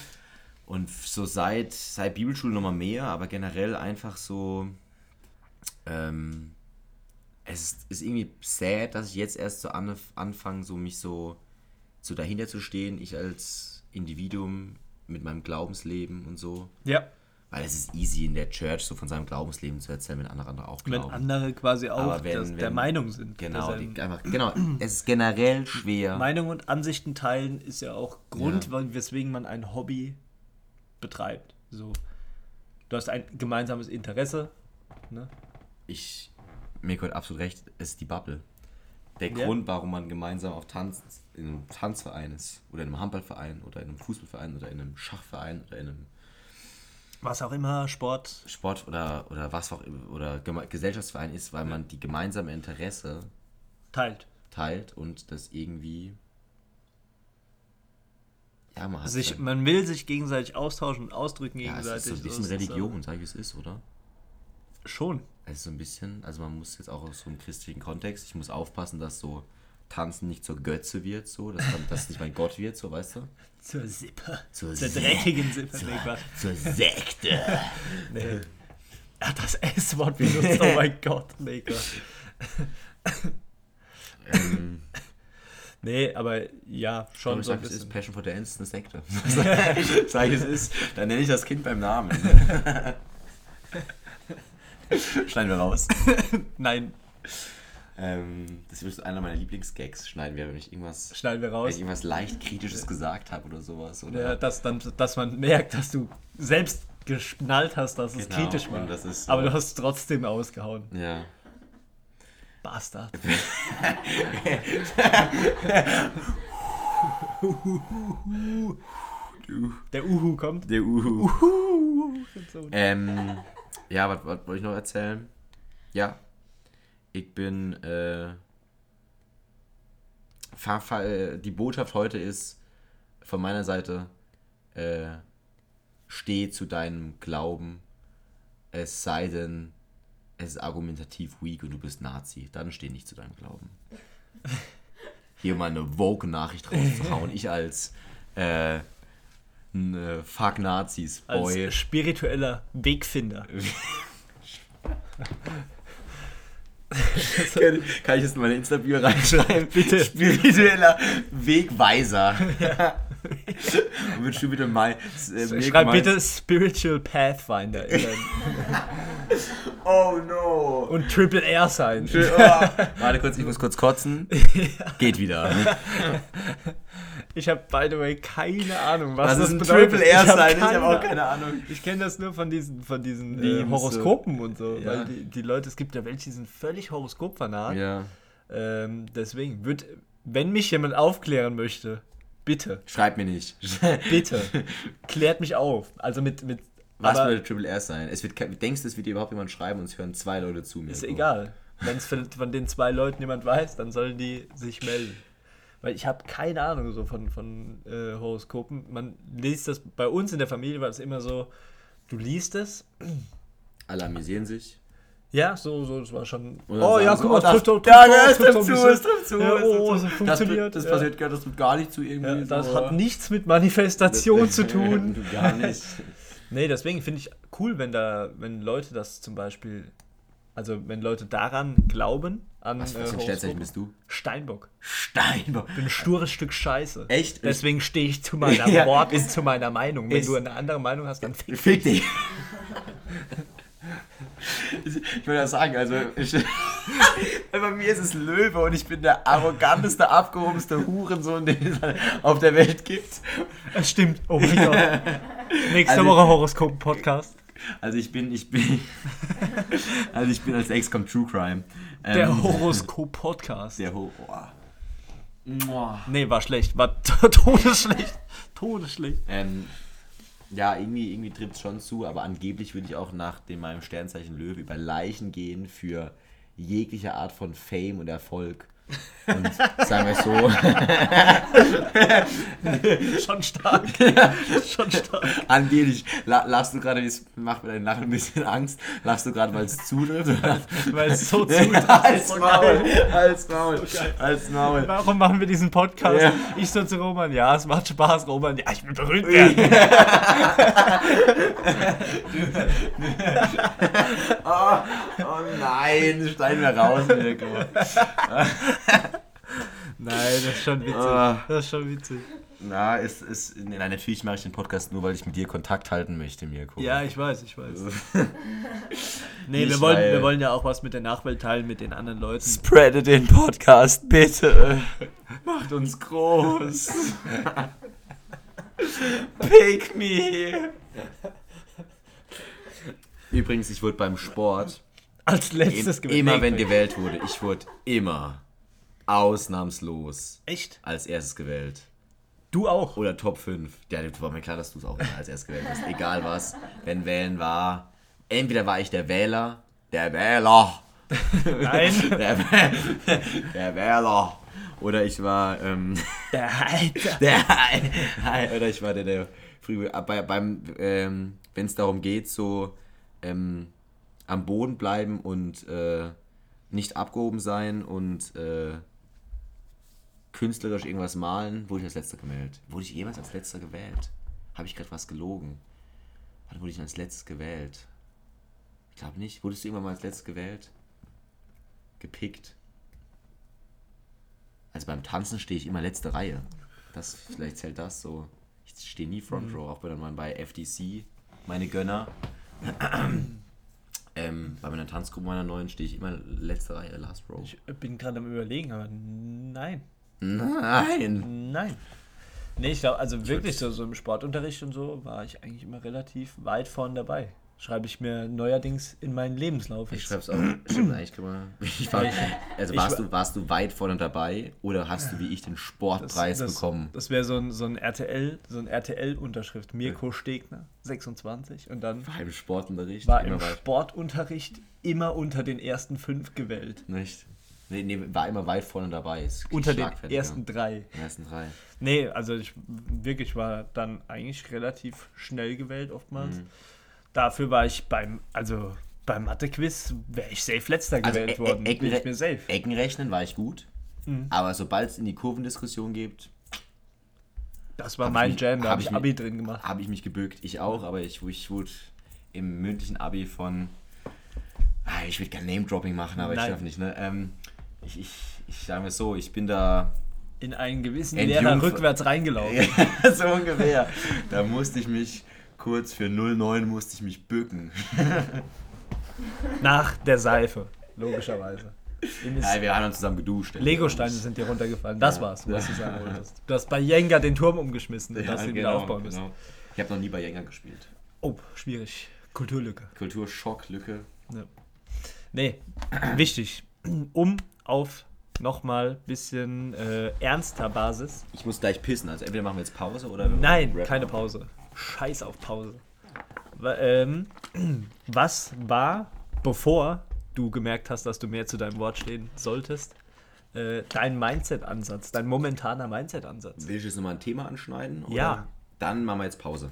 A: Und so seit, seit Bibelschule nochmal mehr, aber generell einfach so, ähm, es ist, ist irgendwie sad, dass ich jetzt erst so anf anfange, so mich so, so dahinter zu stehen, ich als Individuum mit meinem Glaubensleben und so.
B: ja,
A: Weil es ist easy in der Church so von seinem Glaubensleben zu erzählen, wenn andere andere auch
B: wenn
A: glauben.
B: andere quasi auch
A: wenn-
B: das, der
A: wenn-
B: Meinung sind.
A: genau, die, einfach, genau, es ist generell schwer.
B: Meinung und Ansichten teilen ist ja auch Grund,
A: Ja.
B: weswegen man ein Hobby betreibt. So, du hast ein gemeinsames Interesse. Ne?
A: Ich, mir hat absolut recht, es ist die Bubble. Der
B: Ja.
A: Grund, warum man gemeinsam auf Tanz, in einem Tanzverein ist, oder in einem Handballverein, oder in einem Fußballverein, oder in einem Schachverein, oder in einem
B: Was auch immer, Sport.
A: Sport oder, oder was auch immer, oder Gesellschaftsverein ist, weil man die gemeinsame Interesse
B: Teilt.
A: teilt und das irgendwie. Ja, man hat
B: Sich, man will sich gegenseitig austauschen und ausdrücken
A: Ja, es
B: gegenseitig.
A: ist so ein bisschen
B: Das ist,
A: Religion, sag ich es ist, oder?
B: Schon.
A: Ist so ein bisschen, also man muss jetzt auch aus so einem christlichen Kontext, ich muss aufpassen, dass so Tanzen nicht zur Götze wird, so, dass, man, dass nicht mein Gott wird, so, weißt du?
B: Zur Sippe.
A: Zur
B: Zur dreckigen Sippe.
A: Zur, zur Sekte.
B: Nee. Er hat das S-Wort benutzt, oh mein Gott. Nee, Gott.
A: ähm,
B: Nee, aber ja, schon
A: ich
B: so ein
A: sag, es ist. Passion for Dance eine Sekte. sag ich, es ist, dann nenne ich das Kind beim Namen. Schneiden wir raus.
B: Nein,
A: Ähm, das ist einer meiner Lieblingsgags. Schneiden wir, wenn ich irgendwas,
B: schneiden wir
A: wenn
B: raus.
A: ich irgendwas leicht Kritisches gesagt habe oder sowas. Oder?
B: Ja, dass, dann, dass man merkt, dass du selbst geschnallt hast, dass es
A: Genau,
B: kritisch war.
A: und das ist so-
B: Aber du hast es trotzdem ausgehauen.
A: Ja.
B: Bastard. Der Uhu kommt.
A: Der Uhu.
B: Uhu. So.
A: Ähm, ja, was, was wollte ich noch erzählen? Ja, ich bin, äh, fahr, fahr, äh, die Botschaft heute ist von meiner Seite, äh, steh zu deinem Glauben, es sei denn, es ist argumentativ weak und du bist Nazi, dann steh nicht zu deinem Glauben. Hier mal eine Vogue-Nachricht rauszuhauen, ich als, äh, ein äh, Fuck Nazis Boy.
B: Als spiritueller Wegfinder.
A: Kann, kann ich das in meine Insta-Bio reinschreiben?
B: Bitte.
A: Spiritueller Wegweiser. Und wird schon wieder mal. Äh,
B: Schreib bitte Spiritual Pathfinder.
A: Oh no.
B: Und Triple R sein.
A: Oh. Warte kurz, ich muss kurz kotzen. Geht wieder.
B: Ich habe, by the way, keine Ahnung, was,
A: Was
B: das
A: ist ein
B: bedeutet.
A: Triple R
B: Ich hab
A: sein? Ich habe auch
B: Ahnung.
A: keine Ahnung.
B: Ich kenne das nur von diesen, von diesen äh,
A: Memes,
B: Horoskopen und so.
A: Ja.
B: Weil die, die Leute, es gibt ja welche, die sind völlig Horoskopfanat.
A: Ja.
B: Ähm, deswegen, wird, wenn mich jemand aufklären möchte, bitte,
A: Schreib mir nicht.
B: bitte, klärt mich auf. Also mit, mit
A: Was würde Triple R sein? Es wird, denkst du, es wird dir überhaupt jemand schreiben und es hören zwei Leute zu mir?
B: ist
A: So.
B: egal. Wenn es von, von den zwei Leuten jemand weiß, dann sollen die sich melden. Weil ich habe keine Ahnung so von, von äh, Horoskopen. Man liest das, bei uns in der Familie war es immer so, du liest es,
A: Alle amüsieren sich.
B: Ja, so, so, das war schon. Oh ja, guck mal, trifft doch, trifft
A: Ja,
B: doch,
A: ja, es
B: trifft ein
A: zu, es trifft zu.
B: Ja,
A: es
B: oh, so funktioniert.
A: Das, das
B: ja.
A: passiert, das tut gar nicht zu irgendwie.
B: Ja, das
A: so.
B: hat nichts mit Manifestation zu tun.
A: gar nicht.
B: Nee, deswegen finde ich cool, wenn da, wenn Leute das zum Beispiel, also wenn Leute daran glauben, an
A: Was, was für ein
B: äh,
A: Sternzeichen
B: Horoskope.
A: bist du?
B: Steinbock.
A: Steinbock.
B: Ich bin ein stures Stück Scheiße.
A: Echt?
B: Deswegen stehe ich zu meinem
A: Ja,
B: Wort und zu meiner Meinung. Wenn
A: ist-
B: du eine andere Meinung hast, dann fick
A: Fick dich. Ich würde ja sagen, also ich, bei mir ist es Löwe und ich bin der arroganteste, abgehobenste Hurensohn, den es auf der Welt gibt.
B: Das stimmt. Oh mein Gott. Nächste
A: Also-
B: Woche Horoskop-Podcast.
A: Also ich bin, ich bin, also ich bin als Ex kommt True Crime. Ähm,
B: Der Horoskop-Podcast.
A: Der Horror. Mua.
B: Nee, war schlecht. War todesschlecht. Todesschlecht.
A: Ähm, ja, irgendwie, irgendwie trifft es schon zu, aber angeblich würde ich auch nach dem, meinem Sternzeichen Löwe über Leichen gehen für jegliche Art von Fame und Erfolg. Und sagen wir so,
B: Schon stark. Schon stark.
A: angeblich, la, lachst du gerade, das macht mir dein Lachen ein bisschen Angst, lachst du gerade, weil es zutrifft?
B: Weil es so zu.
A: Als
B: so
A: Maul, als Maul, als Maul.
B: Warum machen wir diesen Podcast?
A: Ja.
B: Ich so zu Roman, ja, es macht Spaß, Roman. Ja, ich will berühmt werden.
A: Oh, oh nein, schneiden wir raus, Mirko.
B: Nein, das ist schon witzig.
A: Ah.
B: Das ist schon witzig.
A: Na, es ist. Nein, natürlich mache ich den Podcast nur, weil ich mit dir Kontakt halten möchte, Mirko.
B: Ja, ich weiß, ich weiß. Nee,
A: Nicht,
B: wir wollen, wir wollen ja auch was mit der Nachwelt teilen, mit den anderen Leuten.
A: Spreade den Podcast, bitte. Macht uns groß. Pick me. Übrigens, ich wurde beim Sport
B: Als letztes gewählt.
A: immer,
B: Nee,
A: wenn gewählt wurde, ich wurde immer ausnahmslos
B: Echt?
A: als erstes gewählt.
B: Du auch.
A: Oder Top 5. Ja, das war mir klar, dass du es auch als erstes gewählt hast. Egal was. Wenn Wählen war, entweder war ich der Wähler, der Wähler.
B: Nein.
A: Der, der Wähler. Oder ich war ähm,
B: Der Alter.
A: der oder ich war der, der früh bei, beim ähm, wenn es darum geht, so ähm, am Boden bleiben und äh, nicht abgehoben sein und äh, künstlerisch irgendwas malen, wurde ich als letzter gewählt. Wurde ich jemals als letzter gewählt? Habe ich gerade was gelogen? Wann wurde ich als letztes gewählt? Ich glaube nicht. Wurdest du irgendwann mal als letztes gewählt? Gepickt? Also beim Tanzen stehe ich immer letzte Reihe. Das, vielleicht zählt das so. Ich stehe nie Front Row, auch bei, dann bei FDC, meine Gönner. ähm, bei meiner Tanzgruppe meiner neuen stehe ich immer letzte Reihe, Last Row.
B: Ich bin gerade am überlegen, aber nein.
A: Nein!
B: Nein. Nee, ich glaube, also wirklich so, so im Sportunterricht und so war ich eigentlich immer relativ weit vorn dabei. schreibe ich mir neuerdings in meinen Lebenslauf.
A: Ich
B: jetzt.
A: schreib's auch. Stimmt, eigentlich man. Ich war, also
B: Ich
A: warst
B: war-
A: du, warst du weit vorne dabei oder hast du wie ich den Sportpreis
B: das,
A: bekommen?
B: Das wäre so ein, so ein RTL, so ein RTL-Unterschrift. Mirko Stegner, 26. Und dann
A: War im Sportunterricht.
B: war
A: immer
B: im. Sportunterricht immer unter den ersten fünf gewählt.
A: Nicht? Nee, nee, war immer weit vorne dabei.
B: Unter den ersten drei.
A: Die ersten drei.
B: Nee, also ich wirklich war dann eigentlich relativ schnell gewählt oftmals.
A: Mhm.
B: Dafür war ich beim, also beim Mathe-Quiz wäre ich safe letzter
A: Also
B: gewählt
A: E-
B: worden.
A: E-
B: Bin ich mir safe.
A: Eckenrechnen war ich gut.
B: Mhm.
A: Aber sobald es in die Kurvendiskussion geht,
B: Das war mein
A: mich-
B: Jam, da
A: hab
B: habe
A: ich
B: ich
A: mich-
B: Abi drin gemacht.
A: habe ich mich gebückt. Ich auch, aber ich, ich wurde im mündlichen Abi von. Ah, ich würde gerne Name-Dropping machen, aber
B: Nein.
A: ich darf nicht, ne? Ähm, ich, ich, ich sage mir so, ich bin da.
B: In einen gewissen Lehrer rückwärts reingelaufen.
A: so ungefähr. Da musste ich mich kurz für 09 musste ich mich bücken.
B: Nach der Seife, logischerweise.
A: Ja, wir haben uns zusammen geduscht.
B: Legosteine sind dir runtergefallen. Das
A: Ja.
B: war's, was
A: Ja.
B: du sagen wolltest. Du hast bei Jenga den Turm umgeschmissen
A: Ja,
B: ihn
A: genau,
B: wieder aufbauen müssen.
A: genau. Ich habe noch nie bei Jäger gespielt.
B: Oh, schwierig. Kulturlücke.
A: Kulturschocklücke.
B: Ja. Nee, wichtig. Um auf nochmal ein bisschen äh, ernster Basis.
A: Ich muss gleich pissen, also entweder machen wir jetzt Pause oder. wir
B: Nein, keine Pause. Scheiß auf Pause. Ähm, was war, bevor du gemerkt hast, dass du mehr zu deinem Wort stehen solltest, äh, dein Mindset-Ansatz, dein momentaner Mindset-Ansatz?
A: Will ich jetzt nochmal ein Thema anschneiden? Oder?
B: Ja.
A: Dann machen wir jetzt Pause.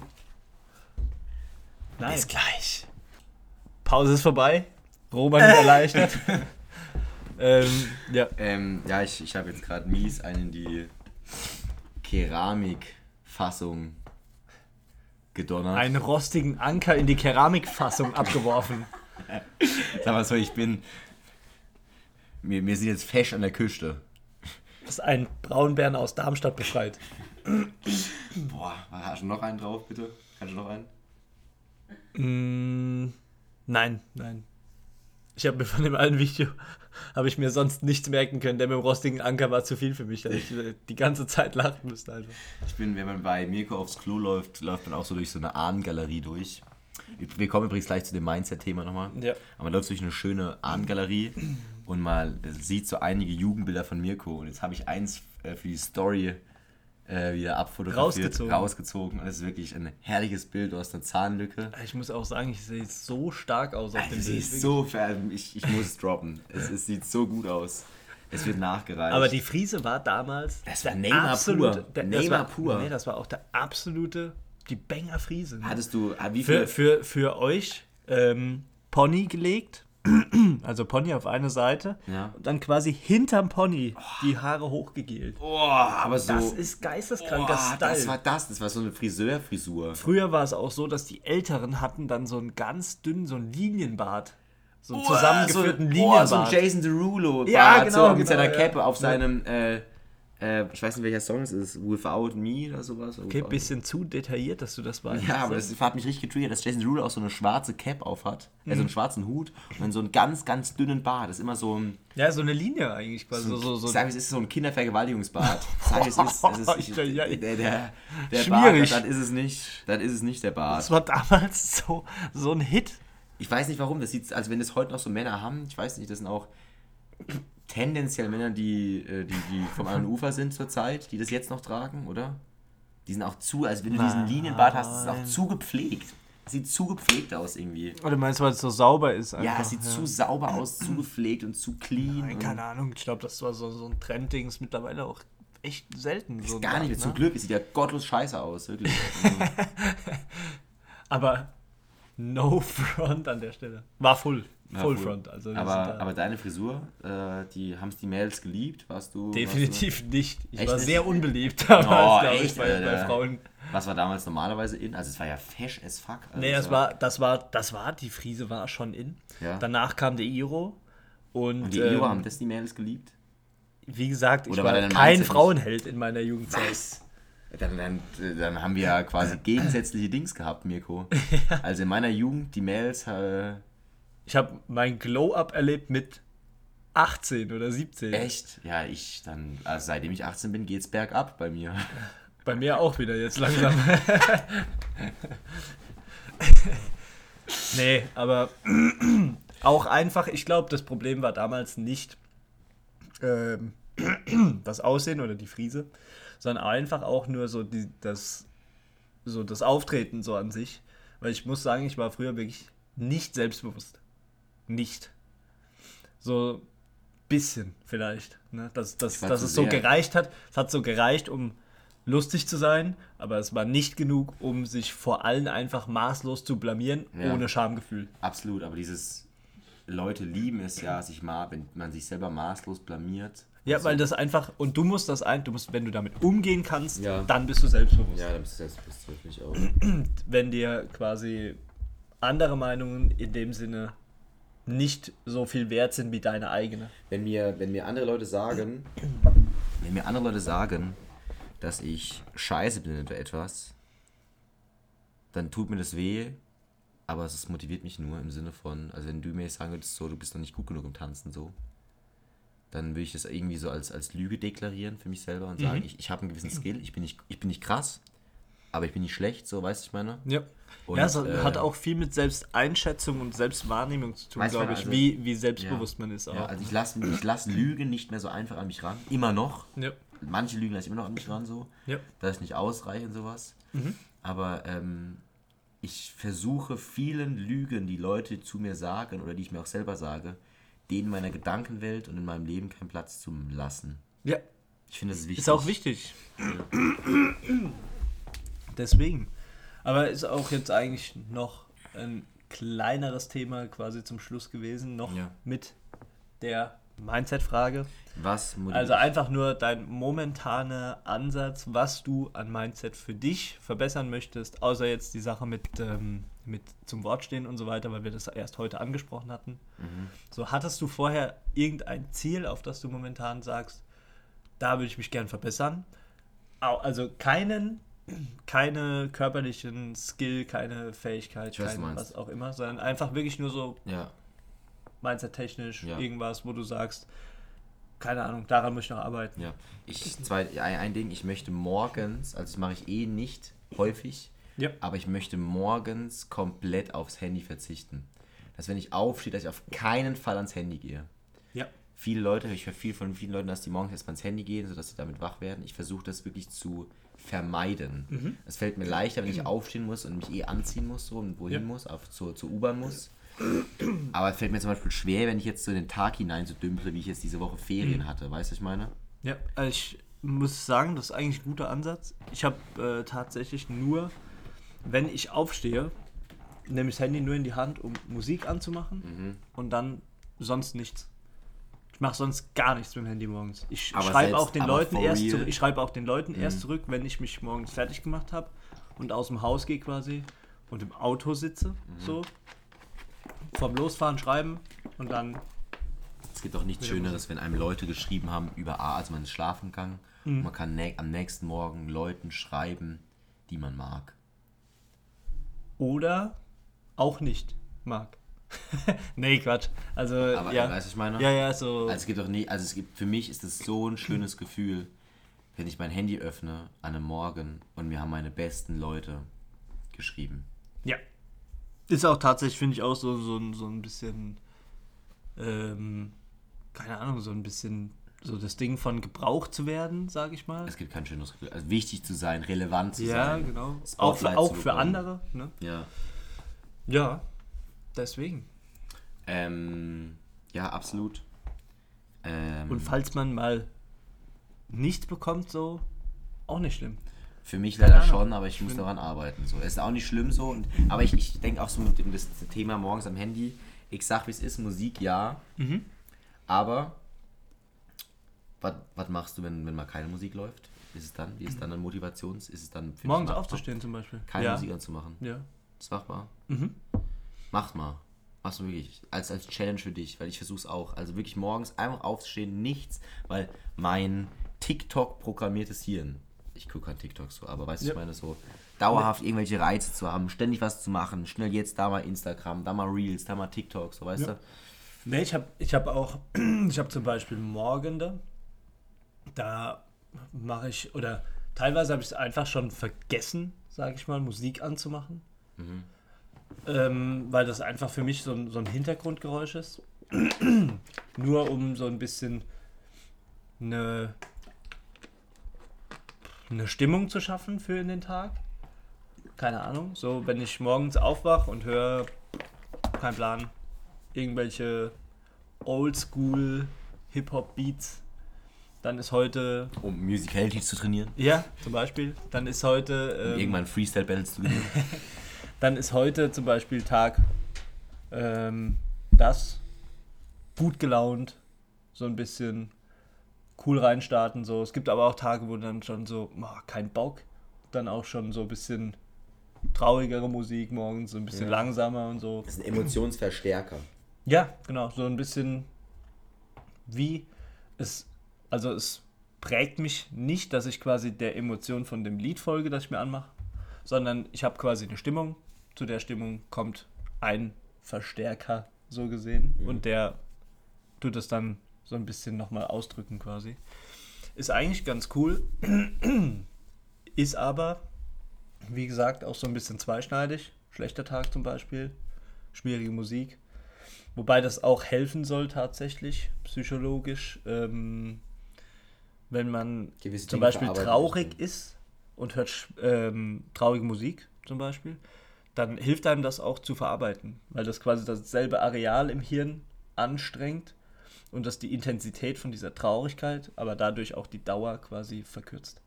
B: Nein.
A: Bis gleich.
B: Pause ist vorbei. Roman ist erleichtert. ähm, ja.
A: Ähm, ja, ich, ich habe jetzt gerade mies einen in die Keramikfassung gedonnert.
B: Einen rostigen Anker in die Keramikfassung abgeworfen.
A: Sag mal so, ich bin. Wir, wir sind jetzt fesch an der Küste.
B: Das ein Braunbären aus Darmstadt befreit.
A: Boah, hast du noch einen drauf, bitte? Kannst du noch einen?
B: Mm, nein, nein. Ich habe mir von dem einen Video, habe ich mir sonst nichts merken können. Der mit dem rostigen Anker war zu viel für mich, dass ich die ganze Zeit lachen musste einfach.
A: Ich bin, wenn man bei Mirko aufs Klo läuft, läuft man auch so durch so eine Ahnengalerie durch. Wir kommen übrigens gleich zu dem Mindset-Thema nochmal.
B: Ja.
A: Aber man läuft durch eine schöne Ahnengalerie und mal sieht so einige Jugendbilder von Mirko. Und jetzt habe ich eins äh, für die Story äh, wieder abfotografiert,
B: Rausgezogen.
A: rausgezogen. Und es ist wirklich ein herrliches Bild. Du hast eine Zahnlücke.
B: Ich muss auch sagen, ich sehe so stark aus auf dem
A: sie
B: Bild.
A: ist so ver ich, ich muss es droppen. Es, es sieht so gut aus. Es wird nachgereicht.
B: Aber die Friese war damals.
A: Das war
B: der
A: Neymar
B: absolute-
A: pur.
B: Der, das
A: Neymar
B: war,
A: pur.
B: Nee, das war auch der absolute. Die Banger Friese. ne?
A: Hattest du, ah, wie
B: für,
A: viel?
B: für, für euch ähm, Pony gelegt. Also Pony auf eine Seite.
A: Ja.
B: Und dann quasi hinterm Pony die Haare hochgegelt.
A: Oh, aber so.
B: Das ist geisteskranker
A: oh,
B: Style.
A: das war das. Das war so eine Friseurfrisur.
B: Früher war es auch so, dass die Älteren hatten dann so einen ganz dünnen, so einen Linienbart. So einen
A: Oh,
B: zusammengeführten
A: so,
B: Linienbart.
A: Oh, so ein Jason Derulo.
B: Ja, genau,
A: So, mit
B: genau,
A: seiner
B: ja.
A: Cape auf seinem, äh, äh, ich weiß nicht welcher Song es ist, Without Me oder sowas.
B: Okay,
A: Without-
B: bisschen zu detailliert, dass du das weißt.
A: Ja, aber das hat mich richtig getriggert, dass Jason Derulo auch so eine schwarze Cap auf hat. Also einen schwarzen Hut und dann so einen ganz, ganz dünnen Bart. Das ist immer so ein,
B: Ja, so eine Linie eigentlich quasi. So, so, so.
A: ich, es ist so ein Kindervergewaltigungsbart. Sag es ist, es ist ich, der, der, der
B: Schwierig.
A: Bart, dann ist es nicht, dann ist es nicht der Bart.
B: Das war damals so, so ein Hit.
A: Ich weiß nicht warum, das sieht, also wenn das heute noch so Männer haben, ich weiß nicht, das sind auch tendenziell Männer, die, äh, die, die vom anderen Ufer sind zurzeit, die das jetzt noch tragen, oder? Die sind auch zu, also wenn du diesen
B: Nein.
A: Linienbart hast, ist es auch zu gepflegt. Es sieht zu gepflegt aus irgendwie.
B: Oder meinst du, weil es so sauber ist?
A: Ja,
B: einfach?
A: es sieht zu sauber aus, zu gepflegt und zu clean.
B: Nein, keine Ahnung, ich glaube, das war so, so ein Trendding, ist mittlerweile auch echt selten. So ein
A: gar nicht,
B: Bart,
A: zum
B: ne?
A: Glück, es sieht ja gottlos scheiße aus, wirklich.
B: Aber no front an der Stelle. War full.
A: Ja,
B: Full
A: full.
B: front. Also
A: aber, aber deine Frisur, äh, die haben es die Mails geliebt, warst du?
B: definitiv nicht. Ich
A: Echt
B: war
A: nicht?
B: sehr unbeliebt damals,
A: Oh,
B: glaube ich, bei, bei. Frauen.
A: Warst du, was war damals normalerweise in? Also es war ja fesch as fuck. Also
B: Nee, das war, das war, das war, die Friese war schon in.
A: Ja.
B: Danach kam der Iro. Und,
A: Und die
B: ähm,
A: Iro haben das die Mails geliebt?
B: wie gesagt, ich
A: Oder
B: war,
A: war
B: kein Frauenheld in meiner Jugendzeit.
A: Dann, dann, dann haben wir ja quasi gegensätzliche Dings gehabt, Mirko. Also in meiner Jugend, die Mails, äh,
B: Ich habe mein Glow-Up erlebt mit 18 oder 17.
A: echt? Ja, ich dann, also seitdem ich 18 bin, geht's bergab bei mir.
B: Bei mir auch wieder jetzt langsam. Nee, aber auch einfach, ich glaube, das Problem war damals nicht ähm, das Aussehen oder die Friese, sondern einfach auch nur so die, das, so das Auftreten so an sich. Weil ich muss sagen, ich war früher wirklich nicht selbstbewusst. Nicht. So bisschen vielleicht. Ne? Dass, dass, dass es so gereicht hat. Es hat so gereicht, um lustig zu sein, aber es war nicht genug, um sich vor allen einfach maßlos zu blamieren,
A: Ja.
B: ohne Schamgefühl.
A: Absolut, aber dieses Leute lieben es ja, sich mal, wenn man sich selber maßlos blamiert.
B: Ja,
A: So.
B: weil das einfach, und du musst das ein, du musst, wenn du damit umgehen kannst,
A: Ja.
B: dann bist du selbstbewusst.
A: Ja, dann bist du selbstbewusst, wirklich auch.
B: Wenn dir quasi andere Meinungen in dem Sinne nicht so viel wert sind wie deine eigene.
A: Wenn mir, wenn mir andere Leute sagen, wenn mir andere Leute sagen, dass ich scheiße bin oder etwas, dann tut mir das weh, aber es motiviert mich nur im Sinne von, also wenn du mir jetzt sagen würdest, so, du bist noch nicht gut genug im Tanzen, so, dann würde ich das irgendwie so als, als Lüge deklarieren für mich selber und sagen, ich, ich habe einen gewissen Skill, ich bin, nicht, ich bin nicht krass, aber ich bin nicht schlecht, so, weißt du, ich meine?
B: Ja.
A: Und,
B: ja, es
A: äh,
B: hat auch viel mit Selbsteinschätzung und Selbstwahrnehmung zu tun, glaube ich,
A: also-
B: wie, wie selbstbewusst man ist. Auch.
A: Ja, also ich lasse ich lass Lügen nicht mehr so einfach an mich ran, immer noch,
B: ja.
A: manche Lügen lasse ich immer noch an mich ran, so,
B: Ja.
A: da ich nicht ausreiche und sowas.
B: Mhm.
A: Aber ähm, ich versuche vielen Lügen, die Leute zu mir sagen oder die ich mir auch selber sage, denen in meiner Gedankenwelt und in meinem Leben keinen Platz zu lassen.
B: ja,
A: Ich finde, das ist wichtig.
B: ist auch wichtig. Deswegen. Aber ist auch jetzt eigentlich noch ein kleineres Thema quasi zum Schluss gewesen, noch
A: Ja.
B: mit der Mindset-Frage.
A: Was
B: Also einfach nur dein momentaner Ansatz, was du an Mindset für dich verbessern möchtest, außer jetzt die Sache mit, ähm, mit zum Wort stehen und so weiter, weil wir das erst heute angesprochen hatten.
A: Mhm.
B: So, hattest du vorher irgendein Ziel, auf das du momentan sagst, da würde ich mich gern verbessern? Also keinen, keine körperlichen Skill, keine Fähigkeit,
A: weiß,
B: kein was auch immer, sondern einfach wirklich nur so
A: Ja,
B: Mindset-technisch,
A: Ja.
B: irgendwas, wo du sagst, keine Ahnung, daran muss ich noch arbeiten.
A: ja. Ich, zwei, ein, ein Ding, ich möchte morgens, also das mache ich eh nicht häufig,
B: Ja.
A: aber ich möchte morgens komplett aufs Handy verzichten. Dass wenn ich aufstehe, dass ich auf keinen Fall ans Handy gehe.
B: Ja.
A: viele Leute, ich höre viel von vielen Leuten, dass die morgens erstmal ins Handy gehen, sodass sie damit wach werden. Ich versuche das wirklich zu vermeiden.
B: Mhm.
A: Es fällt mir leichter, wenn ich aufstehen muss und mich eh anziehen muss, so und wohin
B: Ja.
A: muss, auf, zur, zur U-Bahn muss. Aber es fällt mir zum Beispiel schwer, wenn ich jetzt so in den Tag hinein so dümple, wie ich jetzt diese Woche Ferien
B: Mhm.
A: hatte. Weißt du, was ich meine?
B: Ja, also ich muss sagen, das ist eigentlich ein guter Ansatz. Ich habe äh, tatsächlich nur, wenn ich aufstehe, nehme ich das Handy nur in die Hand, um Musik anzumachen
A: Mhm.
B: und dann sonst nichts. Ich mache sonst gar nichts mit dem Handy morgens. Ich schreibe auch den Leuten erst zurück, ich schreibe auch den Leuten erst
A: Mhm.
B: zurück, wenn ich mich morgens fertig gemacht habe und aus dem Haus gehe quasi und im Auto sitze,
A: Mhm.
B: so vom Losfahren schreiben und dann
A: Es gibt auch nichts Schöneres, wenn einem Leute geschrieben haben über A, also man ist schlafen gegangen.
B: Mhm.
A: Man kann am nächsten Morgen Leuten schreiben, die man mag.
B: oder auch nicht mag. nee, Quatsch. Also,
A: Aber
B: ja.
A: weißt du, ich meine?
B: ja, ja, so.
A: Also es gibt doch nie, also es gibt für mich ist es so ein schönes Gefühl, wenn ich mein Handy öffne an einem Morgen und mir haben meine besten Leute geschrieben.
B: ja. Ist auch tatsächlich, finde ich, auch so, so, ein- so ein bisschen, ähm, keine Ahnung, so ein bisschen so das Ding von gebraucht zu werden, sage ich mal.
A: Es gibt kein schönes Gefühl. Also wichtig zu sein, relevant zu
B: Ja,
A: sein.
B: genau. Auch
A: Spotlight
B: für, auch für andere, ne?
A: Ja.
B: Ja, deswegen.
A: Ähm, ja, absolut. Ähm,
B: Und falls man mal nichts bekommt, so, auch nicht schlimm.
A: Für mich leider schon, aber ich muss daran arbeiten. So. Es ist auch nicht schlimm so. Und, aber ich, ich denke auch so mit dem das Thema morgens am Handy. Ich sag, wie es ist, Musik ja.
B: Mhm.
A: Aber was, machst du, wenn, wenn mal keine Musik läuft? Ist es dann? Wie ist dann eine Motivations? Ist es dann für
B: Morgens aufzustehen zum Beispiel.
A: Keine
B: ja.
A: Musik anzumachen.
B: Ja.
A: Ist machbar.
B: Mhm.
A: Mach mal. Machst du wirklich. Als, als Challenge für dich, weil ich versuch's auch. Also wirklich morgens einfach aufzustehen, nichts, weil mein TikTok programmiertes Hirn. Ich gucke kein TikTok so, aber weißt du,
B: Ja.
A: ich meine so, dauerhaft irgendwelche Reize zu haben, ständig was zu machen, schnell jetzt da mal Instagram, da mal Reels, da mal TikTok, so weißt
B: Ja.
A: du?
B: Nee, ich habe ich hab auch, ich habe zum Beispiel Morgende, da mache ich, oder teilweise habe ich es einfach schon vergessen, sage ich mal, Musik anzumachen. Ähm, weil das einfach für mich so ein, so ein Hintergrundgeräusch ist. Nur um so ein bisschen eine, eine Stimmung zu schaffen für in den Tag. Keine Ahnung. So, wenn ich morgens aufwache und höre, kein Plan, irgendwelche Oldschool Hip-Hop-Beats, dann ist heute.
A: Um Musicality zu trainieren.
B: Ja, zum Beispiel. Dann ist heute. Ähm,
A: irgendwann Freestyle-Battles zu gewinnen.
B: dann ist heute zum Beispiel Tag ähm, das gut gelaunt, so ein bisschen cool reinstarten. So. Es gibt aber auch Tage, wo dann schon so, oh, kein Bock, dann auch schon so ein bisschen traurigere Musik morgens, so ein bisschen
A: Ja.
B: langsamer und so.
A: Das ist ein Emotionsverstärker.
B: Ja, genau, so ein bisschen wie es, also es prägt mich nicht, dass ich quasi der Emotion von dem Lied folge, das ich mir anmache, sondern ich habe quasi eine Stimmung. Zu der Stimmung kommt ein Verstärker, so gesehen,
A: Mhm.
B: und der tut es dann so ein bisschen nochmal ausdrücken quasi. Ist eigentlich ganz cool, ist aber, wie gesagt, auch so ein bisschen zweischneidig. Schlechter Tag zum Beispiel, schwierige Musik. Wobei das auch helfen soll tatsächlich, psychologisch, ähm, wenn man
A: Gewisse
B: zum
A: Dinge
B: Beispiel traurig ist und hört ähm, traurige Musik zum Beispiel, dann hilft einem das auch zu verarbeiten, weil das quasi dasselbe Areal im Hirn anstrengt und das die Intensität von dieser Traurigkeit, aber dadurch auch die Dauer quasi verkürzt.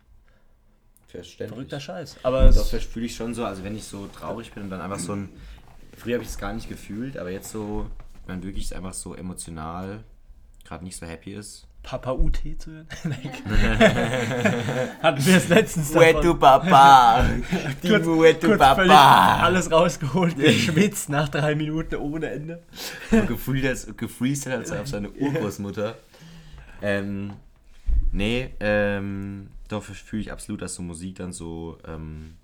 A: Verständlich.
B: Verrückter Scheiß. Aber
A: das fühle ich schon so, also wenn ich so traurig bin und dann einfach so ein. Früher habe ich es gar nicht gefühlt, aber jetzt so, wenn man wirklich einfach so emotional gerade nicht so happy ist.
B: Papa UT zu hören. Hatten wir es letztens
A: Wetu Papa!
B: kurz, kurz
A: Papa!
B: alles rausgeholt, geschwitzt nach drei Minuten ohne Ende.
A: Gefreestylt als auf seine Urgroßmutter. Ähm, nee, ähm, doch fühle ich absolut, dass so Musik dann so ähm,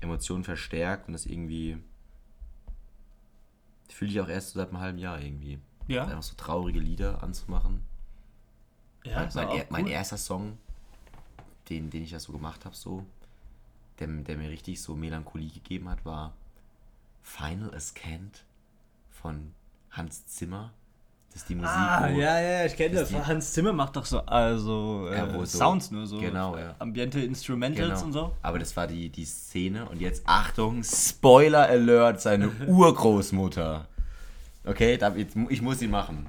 A: Emotionen verstärkt und das irgendwie. Fühle ich auch erst so seit einem halben Jahr irgendwie.
B: Ja,
A: Einfach so traurige Lieder anzumachen.
B: Ja
A: mein, er, mein erster Song, den, den ich ja so gemacht habe, so, der, der mir richtig so Melancholie gegeben hat, war Final Ascent von Hans Zimmer. Das ist die Musik,
B: Ah,
A: wo,
B: ja, ja, ich kenne
A: das
B: das.
A: die-
B: Hans Zimmer macht doch so, also äh,
A: Ja, wo so-
B: Sounds nur so.
A: genau, ja.
B: Ambiente Instrumentals
A: Genau.
B: und so.
A: Aber das war die, die Szene und jetzt Achtung, Spoiler Alert, seine Urgroßmutter. Okay, da, jetzt, ich muss ihn machen.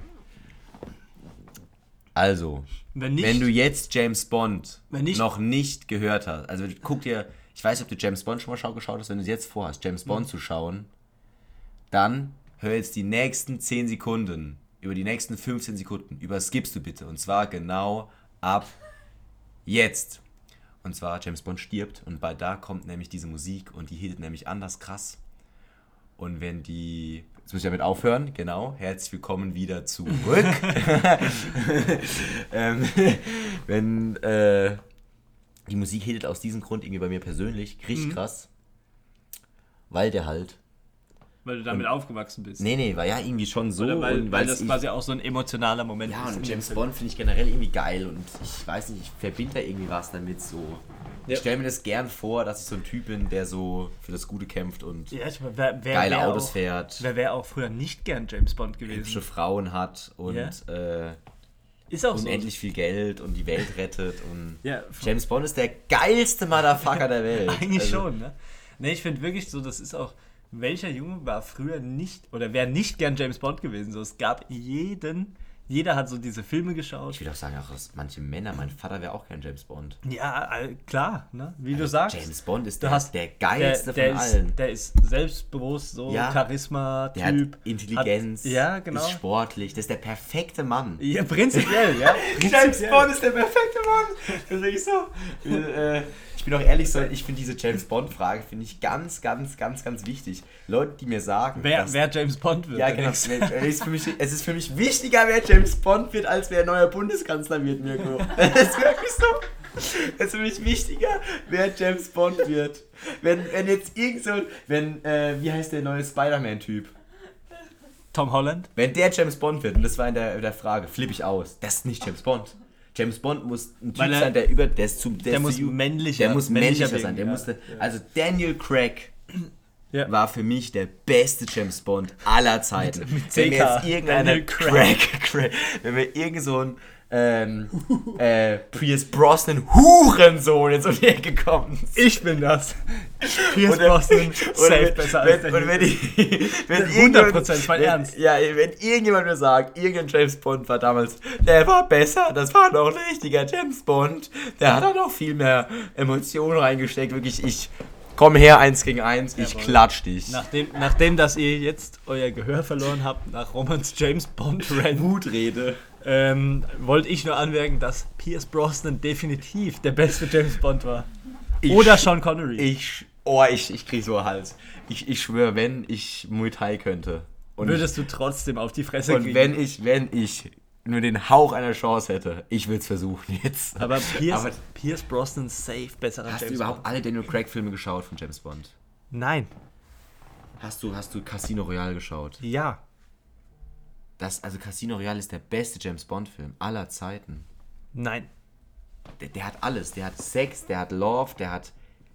A: Also,
B: Wenn nicht,
A: wenn du jetzt James Bond
B: Wenn nicht-
A: noch nicht gehört hast, also guck dir, ich weiß nicht, ob du James Bond schon mal schau- geschaut hast, wenn du es jetzt vorhast, James
B: Mhm.
A: Bond zu schauen, dann hör jetzt die nächsten 10 Sekunden, über die nächsten 15 Sekunden, überskippst du bitte. Und zwar genau ab jetzt. Und zwar James Bond stirbt und bald da kommt nämlich diese Musik und die hittet nämlich anders krass. Und wenn die. Jetzt muss ich damit aufhören, genau. Herzlich willkommen wieder zurück. ähm, wenn äh, die Musik hittet aus diesem Grund irgendwie bei mir persönlich richtig krass. Weil der halt.
B: weil du damit aufgewachsen bist.
A: Nee, nee, war ja irgendwie schon so.
B: Oder weil,
A: und
B: weil das quasi auch so ein emotionaler Moment
A: ja,
B: ist.
A: und James Bond finde ich generell irgendwie geil und ich weiß nicht, ich verbinde da irgendwie was damit so.
B: Ja.
A: Ich stelle mir das gern vor, dass ich so ein Typ bin, der so für das Gute kämpft und
B: Ja, ich, wer, wer,
A: geile
B: wer
A: Autos
B: auch,
A: fährt,
B: Wer wäre auch früher nicht gern James Bond
A: hübsche
B: gewesen?
A: Frauen hat und
B: Ja.
A: äh,
B: Ist auch
A: unendlich viel Geld und die Welt rettet und
B: so. Ja,
A: James Bond ist der geilste Motherfucker der Welt.
B: Eigentlich
A: Also,
B: schon, ne? Ne, ich finde wirklich so, das ist auch, welcher Junge war früher nicht, oder wäre nicht gern James Bond gewesen? So, es gab jeden, jeder hat so diese Filme geschaut.
A: Ich will auch sagen, auch dass manche Männer, mein Vater wäre auch kein James Bond.
B: Ja, klar, ne? Wie du sagst.
A: James Bond ist der,
B: hast
A: der geilste
B: der, der
A: von
B: ist,
A: allen.
B: Der ist selbstbewusst, so
A: Ja.
B: Charisma,
A: Der hat
B: Typ.
A: Intelligenz,
B: Hat, ja, genau.
A: ist sportlich, das ist der perfekte Mann.
B: Ja, prinzipiell, ja.
A: James
B: Prinzipiell.
A: Bond ist der perfekte Mann. Das ist wirklich so. äh, ich bin auch ehrlich so, ich finde diese James Bond-Frage finde ich ganz, ganz, ganz, ganz wichtig. Leute, die mir sagen,
B: Wer,
A: dass-
B: wer James Bond wird.
A: ja genau, ist, für mich, es ist für mich wichtiger, wer James Bond wird, als wer neuer Bundeskanzler wird, Mirko. Das ist wirklich so. Es ist für mich wichtiger, wer James Bond wird. Wenn, wenn jetzt irgend so, wenn, äh, wie heißt der neue Spider-Man-Typ?
B: Tom Holland.
A: Wenn der James Bond wird, und das war in der, in der Frage, flippe ich aus. Das ist nicht James Bond. James Bond muss ein Typ
B: er-
A: sein, der über, der ist zu, der,
B: Der
A: ist
B: muss
A: zu,
B: männlicher
A: der muss männlicher
B: wirken,
A: sein. Der
B: ja.
A: musste, also Daniel Craig
B: Ja.
A: war für mich der beste James Bond aller Zeiten.
B: Mit- mit
A: wenn mir jetzt irgendeine
B: Daniel
A: Craig, Craig, wenn mir irgend so ein ähm, äh, Pierce Brosnan Hurensohn jetzt um die Ecke kommt.
B: Ich bin das. Pierce
A: Oder-
B: Brosnan,
A: Oder
B: safe
A: wenn,
B: besser als
A: wenn,
B: der
A: und wenn, ich, wenn
B: 100%,
A: irgendjemand-
B: mein
A: wenn,
B: Ernst.
A: Ja, wenn irgendjemand mir sagt, irgendein James Bond war damals, der war besser, das war doch ein richtiger James Bond, der hat da noch viel mehr Emotionen reingesteckt, wirklich, ich komm her, eins gegen eins, ich
B: Jawohl.
A: klatsch dich.
B: Nachdem, nachdem, dass ihr jetzt euer Gehör verloren habt nach Romans James Bond Rant,
A: Wutrede.
B: Ähm, wollte ich nur anmerken, dass Pierce Brosnan definitiv der beste James Bond war.
A: Ich-
B: Oder Sean Connery.
A: Ich, oh, ich, ich krieg so einen Hals. Ich, ich schwöre, wenn ich Muay Thai könnte. Und
B: Würdest du trotzdem auf die Fresse
A: ich, und
B: kriegen.
A: wenn ich, wenn ich nur den Hauch einer Chance hätte, ich würde es versuchen jetzt.
B: aber Pierce,
A: Aber
B: Pierce Brosnan safe besserer
A: hast du
B: James
A: überhaupt
B: Bond.
A: alle Daniel Craig Filme geschaut von James Bond?
B: Nein.
A: Hast du, hast du Casino Royale geschaut?
B: Ja.
A: Das, also Casino Royale ist der beste James Bond Film aller Zeiten.
B: Nein.
A: Der, der hat alles. Der hat Sex, der hat Love, der hat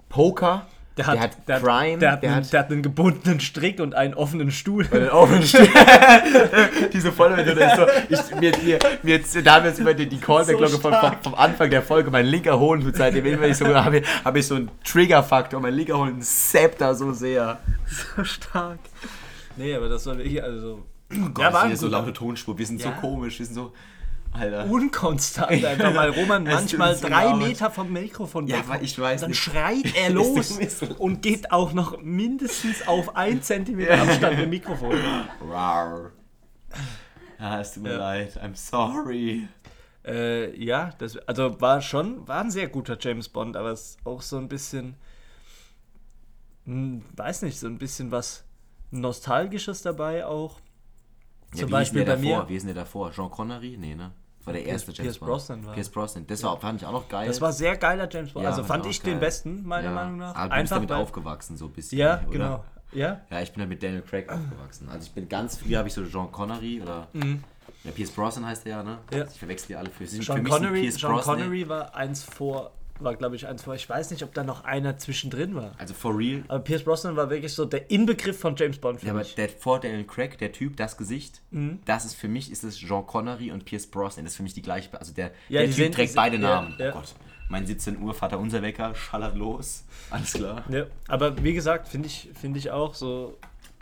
A: Poker,
B: Der hat, der
A: Crime,
B: hat, der, hat
A: der
B: einen,
A: hat
B: der hat einen gebundenen Strick und einen offenen Stuhl.
A: Bei den offenen Stellen. Diese Vollmethode ist so. Ich, mir, mir, mir jetzt, da haben wir jetzt über die, die Callback-Glocke
B: So
A: vom, vom, Anfang der Folge, mein linker Hohn tut seitdem immer ich so, habe ich, hab ich so einen Trigger-Faktor. Mein linker Hohn zappt da so sehr.
B: so stark. Nee, aber das war wirklich, also.
A: Oh Gott,
B: Ja, war
A: so laute Tonspur. Wir sind
B: Ja.
A: so komisch, wir sind so. Alter.
B: unkonstant einfach, weil Roman manchmal drei
A: leid.
B: Meter vom Mikrofon
A: Ja,
B: weg
A: ich weiß
B: Dann
A: nicht.
B: schreit er los und geht auch noch mindestens auf ein Zentimeter Abstand mit dem Mikrofon.
A: Rar. Ja, es tut mir
B: Ja.
A: leid. I'm sorry.
B: Äh, ja, das, also war schon, war ein sehr guter James Bond, aber es ist auch so ein bisschen, hm, weiß nicht, so ein bisschen was Nostalgisches dabei auch.
A: Ja,
B: Zum
A: wie
B: Beispiel bei
A: davor?
B: mir.
A: Wie ist denn der davor? Jean Connery? Nee, ne? War der
B: Pierce-
A: erste James
B: Pierce
A: Bond.
B: Brosnan war.
A: Pierce Brosnan. Das war, fand ich auch noch geil.
B: Das war sehr geiler James Bond.
A: Ja,
B: also fand ich
A: geil.
B: den besten, meiner
A: Ja.
B: Meinung nach.
A: Aber du bist
B: Einfach
A: damit
B: weil,
A: aufgewachsen, so ein bisschen.
B: Ja,
A: oder?
B: genau. Ja,
A: Ja, ich bin halt mit Daniel Craig aufgewachsen. Also ich bin ganz früh, habe ich so Jean Connery oder. Ja, Pierce Brosnan heißt der ja, ne?
B: Mhm. Ja.
A: Ich verwechsel die alle für.
B: Sean
A: für mich
B: Connery,
A: Pierce
B: Sean
A: Brosnan-
B: Connery war eins vor, war glaube ich eins vor. Ich weiß nicht, ob da noch einer zwischendrin war.
A: Also for real.
B: Aber Pierce Brosnan war wirklich so der Inbegriff von James Bond für
A: Ja, aber
B: mich.
A: der vor Daniel Craig, der Typ, das Gesicht,
B: Mhm.
A: das ist für mich, ist es Jean Connery und Pierce Brosnan. Das ist für mich die gleiche. Also der,
B: Ja,
A: der Typ
B: sind-
A: trägt
B: die
A: beide
B: sind- ja,
A: Namen.
B: ja.
A: Oh Gott. Mein 17 Uhr Vater unser Wecker schallert los. Alles klar.
B: Ja, aber wie gesagt, finde ich, finde ich auch so,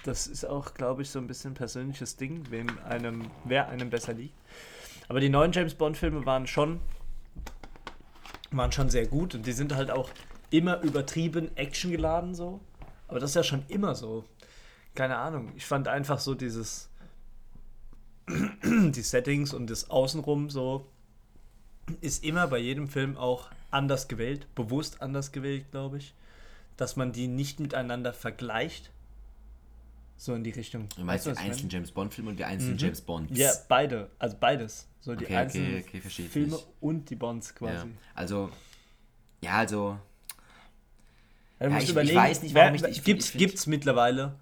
B: das ist auch, glaube ich, so ein bisschen ein persönliches Ding, wem einem, wer einem besser liegt. Aber die neuen James Bond-Filme waren schon, waren schon sehr gut und die sind halt auch immer übertrieben actiongeladen so. Aber das ist ja schon immer so. Keine Ahnung. Ich fand einfach so dieses, die Settings und das Außenrum so, ist immer bei jedem Film auch anders gewählt, bewusst anders gewählt, glaube ich dass man die nicht miteinander vergleicht. So in die Richtung.
A: Du meinst die
B: ich meine?
A: einzelnen James Bond-Filme und die einzelnen James Bonds?
B: Ja, beide. Also beides. So die
A: Okay, okay,
B: einzelnen
A: okay, ich
B: Filme
A: nicht.
B: und die Bonds
A: Ja.
B: quasi.
A: Also, ja, also,
B: Ja, du
A: Ja,
B: musst
A: ich- ich weiß nicht, warum
B: wer,
A: ich- ich-
B: gibt's,
A: ich-
B: gibt's mittlerweile,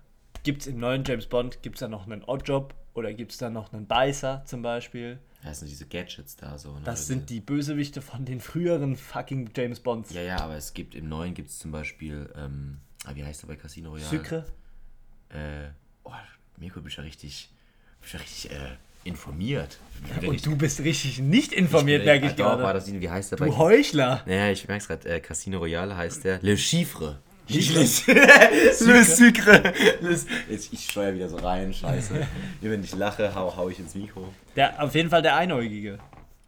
B: gibt's im neuen James Bond, gibt's da noch einen Oddjob oder gibt's da noch einen Beißer zum Beispiel?
A: das sind diese Gadgets da so. Ne?
B: Das sind die Bösewichte von den früheren fucking James Bonds.
A: Ja, ja, aber es gibt, im Neuen gibt es zum Beispiel, ähm, ah, wie heißt der bei Casino Royale?
B: Sucre?
A: Äh, oh, Mirko, bist ja richtig, bist ja richtig, äh, informiert.
B: Und du bist richtig nicht informiert, merke ich
A: doch, war
B: gerade.
A: das, wie heißt der bei
B: Du Heuchler.
A: Naja, ich merke es gerade, äh, Casino Royale heißt der Le Chiffre. Le Le Sucre. Jetzt, ich steuere wieder so rein, scheiße. Wenn ich lache, hau, hau ich ins Mikro.
B: Der, auf jeden Fall der Einäugige.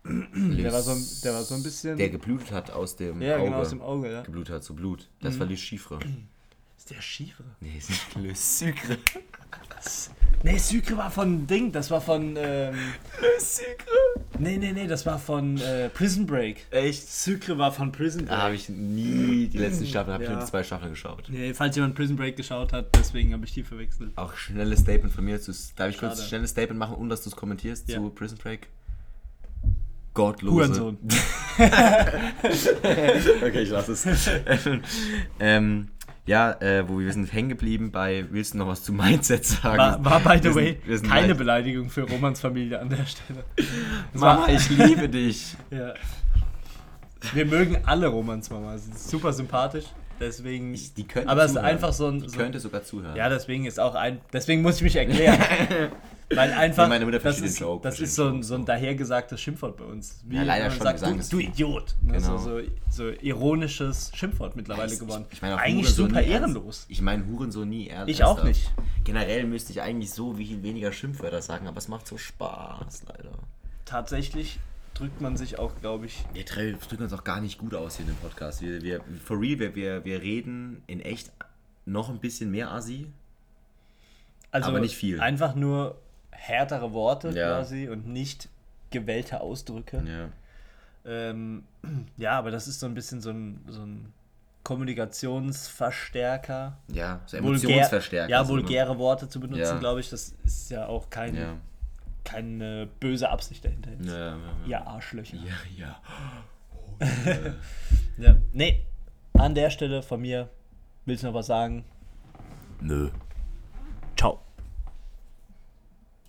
B: Der war so, ein- der war so ein bisschen.
A: Der geblutet hat aus dem
B: ja,
A: Auge.
B: genau, aus dem Auge, ja.
A: Geblutet hat, so Blut. Das war Le Chiffre.
B: Ist der Schiefere?
A: Nee, es ist Le Sucre.
B: Nee, Sucre war von Ding, das war von. Ähm,
A: Le Sucre.
B: nee, nee, nee, das war von äh, Prison Break.
A: Echt?
B: Sucre war von Prison
A: Da
B: Break.
A: habe ich nie die letzten Staffeln, habe ich nur die zwei Staffeln geschaut.
B: Nee, falls jemand Prison Break geschaut hat, deswegen habe ich die verwechselt.
A: Auch schnelles Statement von mir. Zu, darf ich kurz ein schnelles Statement machen, ohne dass du es kommentierst
B: Ja.
A: zu Prison Break? Gottlose.
B: Hurensohn.
A: okay, ich lasse es. ähm, ja, äh, wo wir sind hängen geblieben bei, willst du noch was zu Mindset sagen?
B: War, war by the
A: sind-
B: way keine
A: leicht-
B: Beleidigung für Romans Familie an der Stelle.
A: Mama, ich liebe dich.
B: Ja. Wir mögen alle Romans Mama, sie ist super sympathisch. Deswegen.
A: Ich, die könnte
B: aber es ist einfach so ein.
A: Die
B: so,
A: könnte sogar zuhören.
B: ja, deswegen ist auch ein. Deswegen muss ich mich erklären. Weil einfach.
A: Meine Mutter
B: das ist,
A: Joke,
B: das ist so ein, so ein
A: so.
B: dahergesagtes Schimpfwort bei uns. Wie
A: Ja, leider schon
B: sagt,
A: gesagt,
B: du, du Idiot. Ne?
A: Genau.
B: So, so, so ironisches Schimpfwort mittlerweile
A: Ich-
B: geworden.
A: Ich meine
B: Eigentlich
A: Hurensohn
B: super ehrenlos.
A: Ich meine Hurensohn nie ernst.
B: Ich auch nicht.
A: Generell müsste ich eigentlich so viel weniger Schimpfwörter sagen, aber es macht so Spaß, leider.
B: Tatsächlich drückt man sich auch, glaube ich.
A: Wir drücken uns auch gar nicht gut aus hier in dem Podcast. Wir, wir, for real, wir, wir, wir reden in echt noch ein bisschen mehr Assi.
B: Also
A: Aber nicht viel.
B: Einfach nur härtere Worte
A: Ja.
B: quasi und nicht gewählte Ausdrücke.
A: Ja.
B: Ähm, ja, aber das ist so ein bisschen so ein, so ein Kommunikationsverstärker.
A: Ja, so
B: Vulgär,
A: Emotionsverstärker.
B: ja,
A: so, ne?
B: vulgäre Worte zu benutzen,
A: Ja.
B: glaube ich, das ist ja auch kein,
A: Ja.
B: keine böse Absicht dahinter.
A: Ja, ja, ja.
B: Ihr Arschlöcher.
A: Ja, ja.
B: Ja. Nee, an der Stelle von mir, willst du noch was sagen?
A: Nö.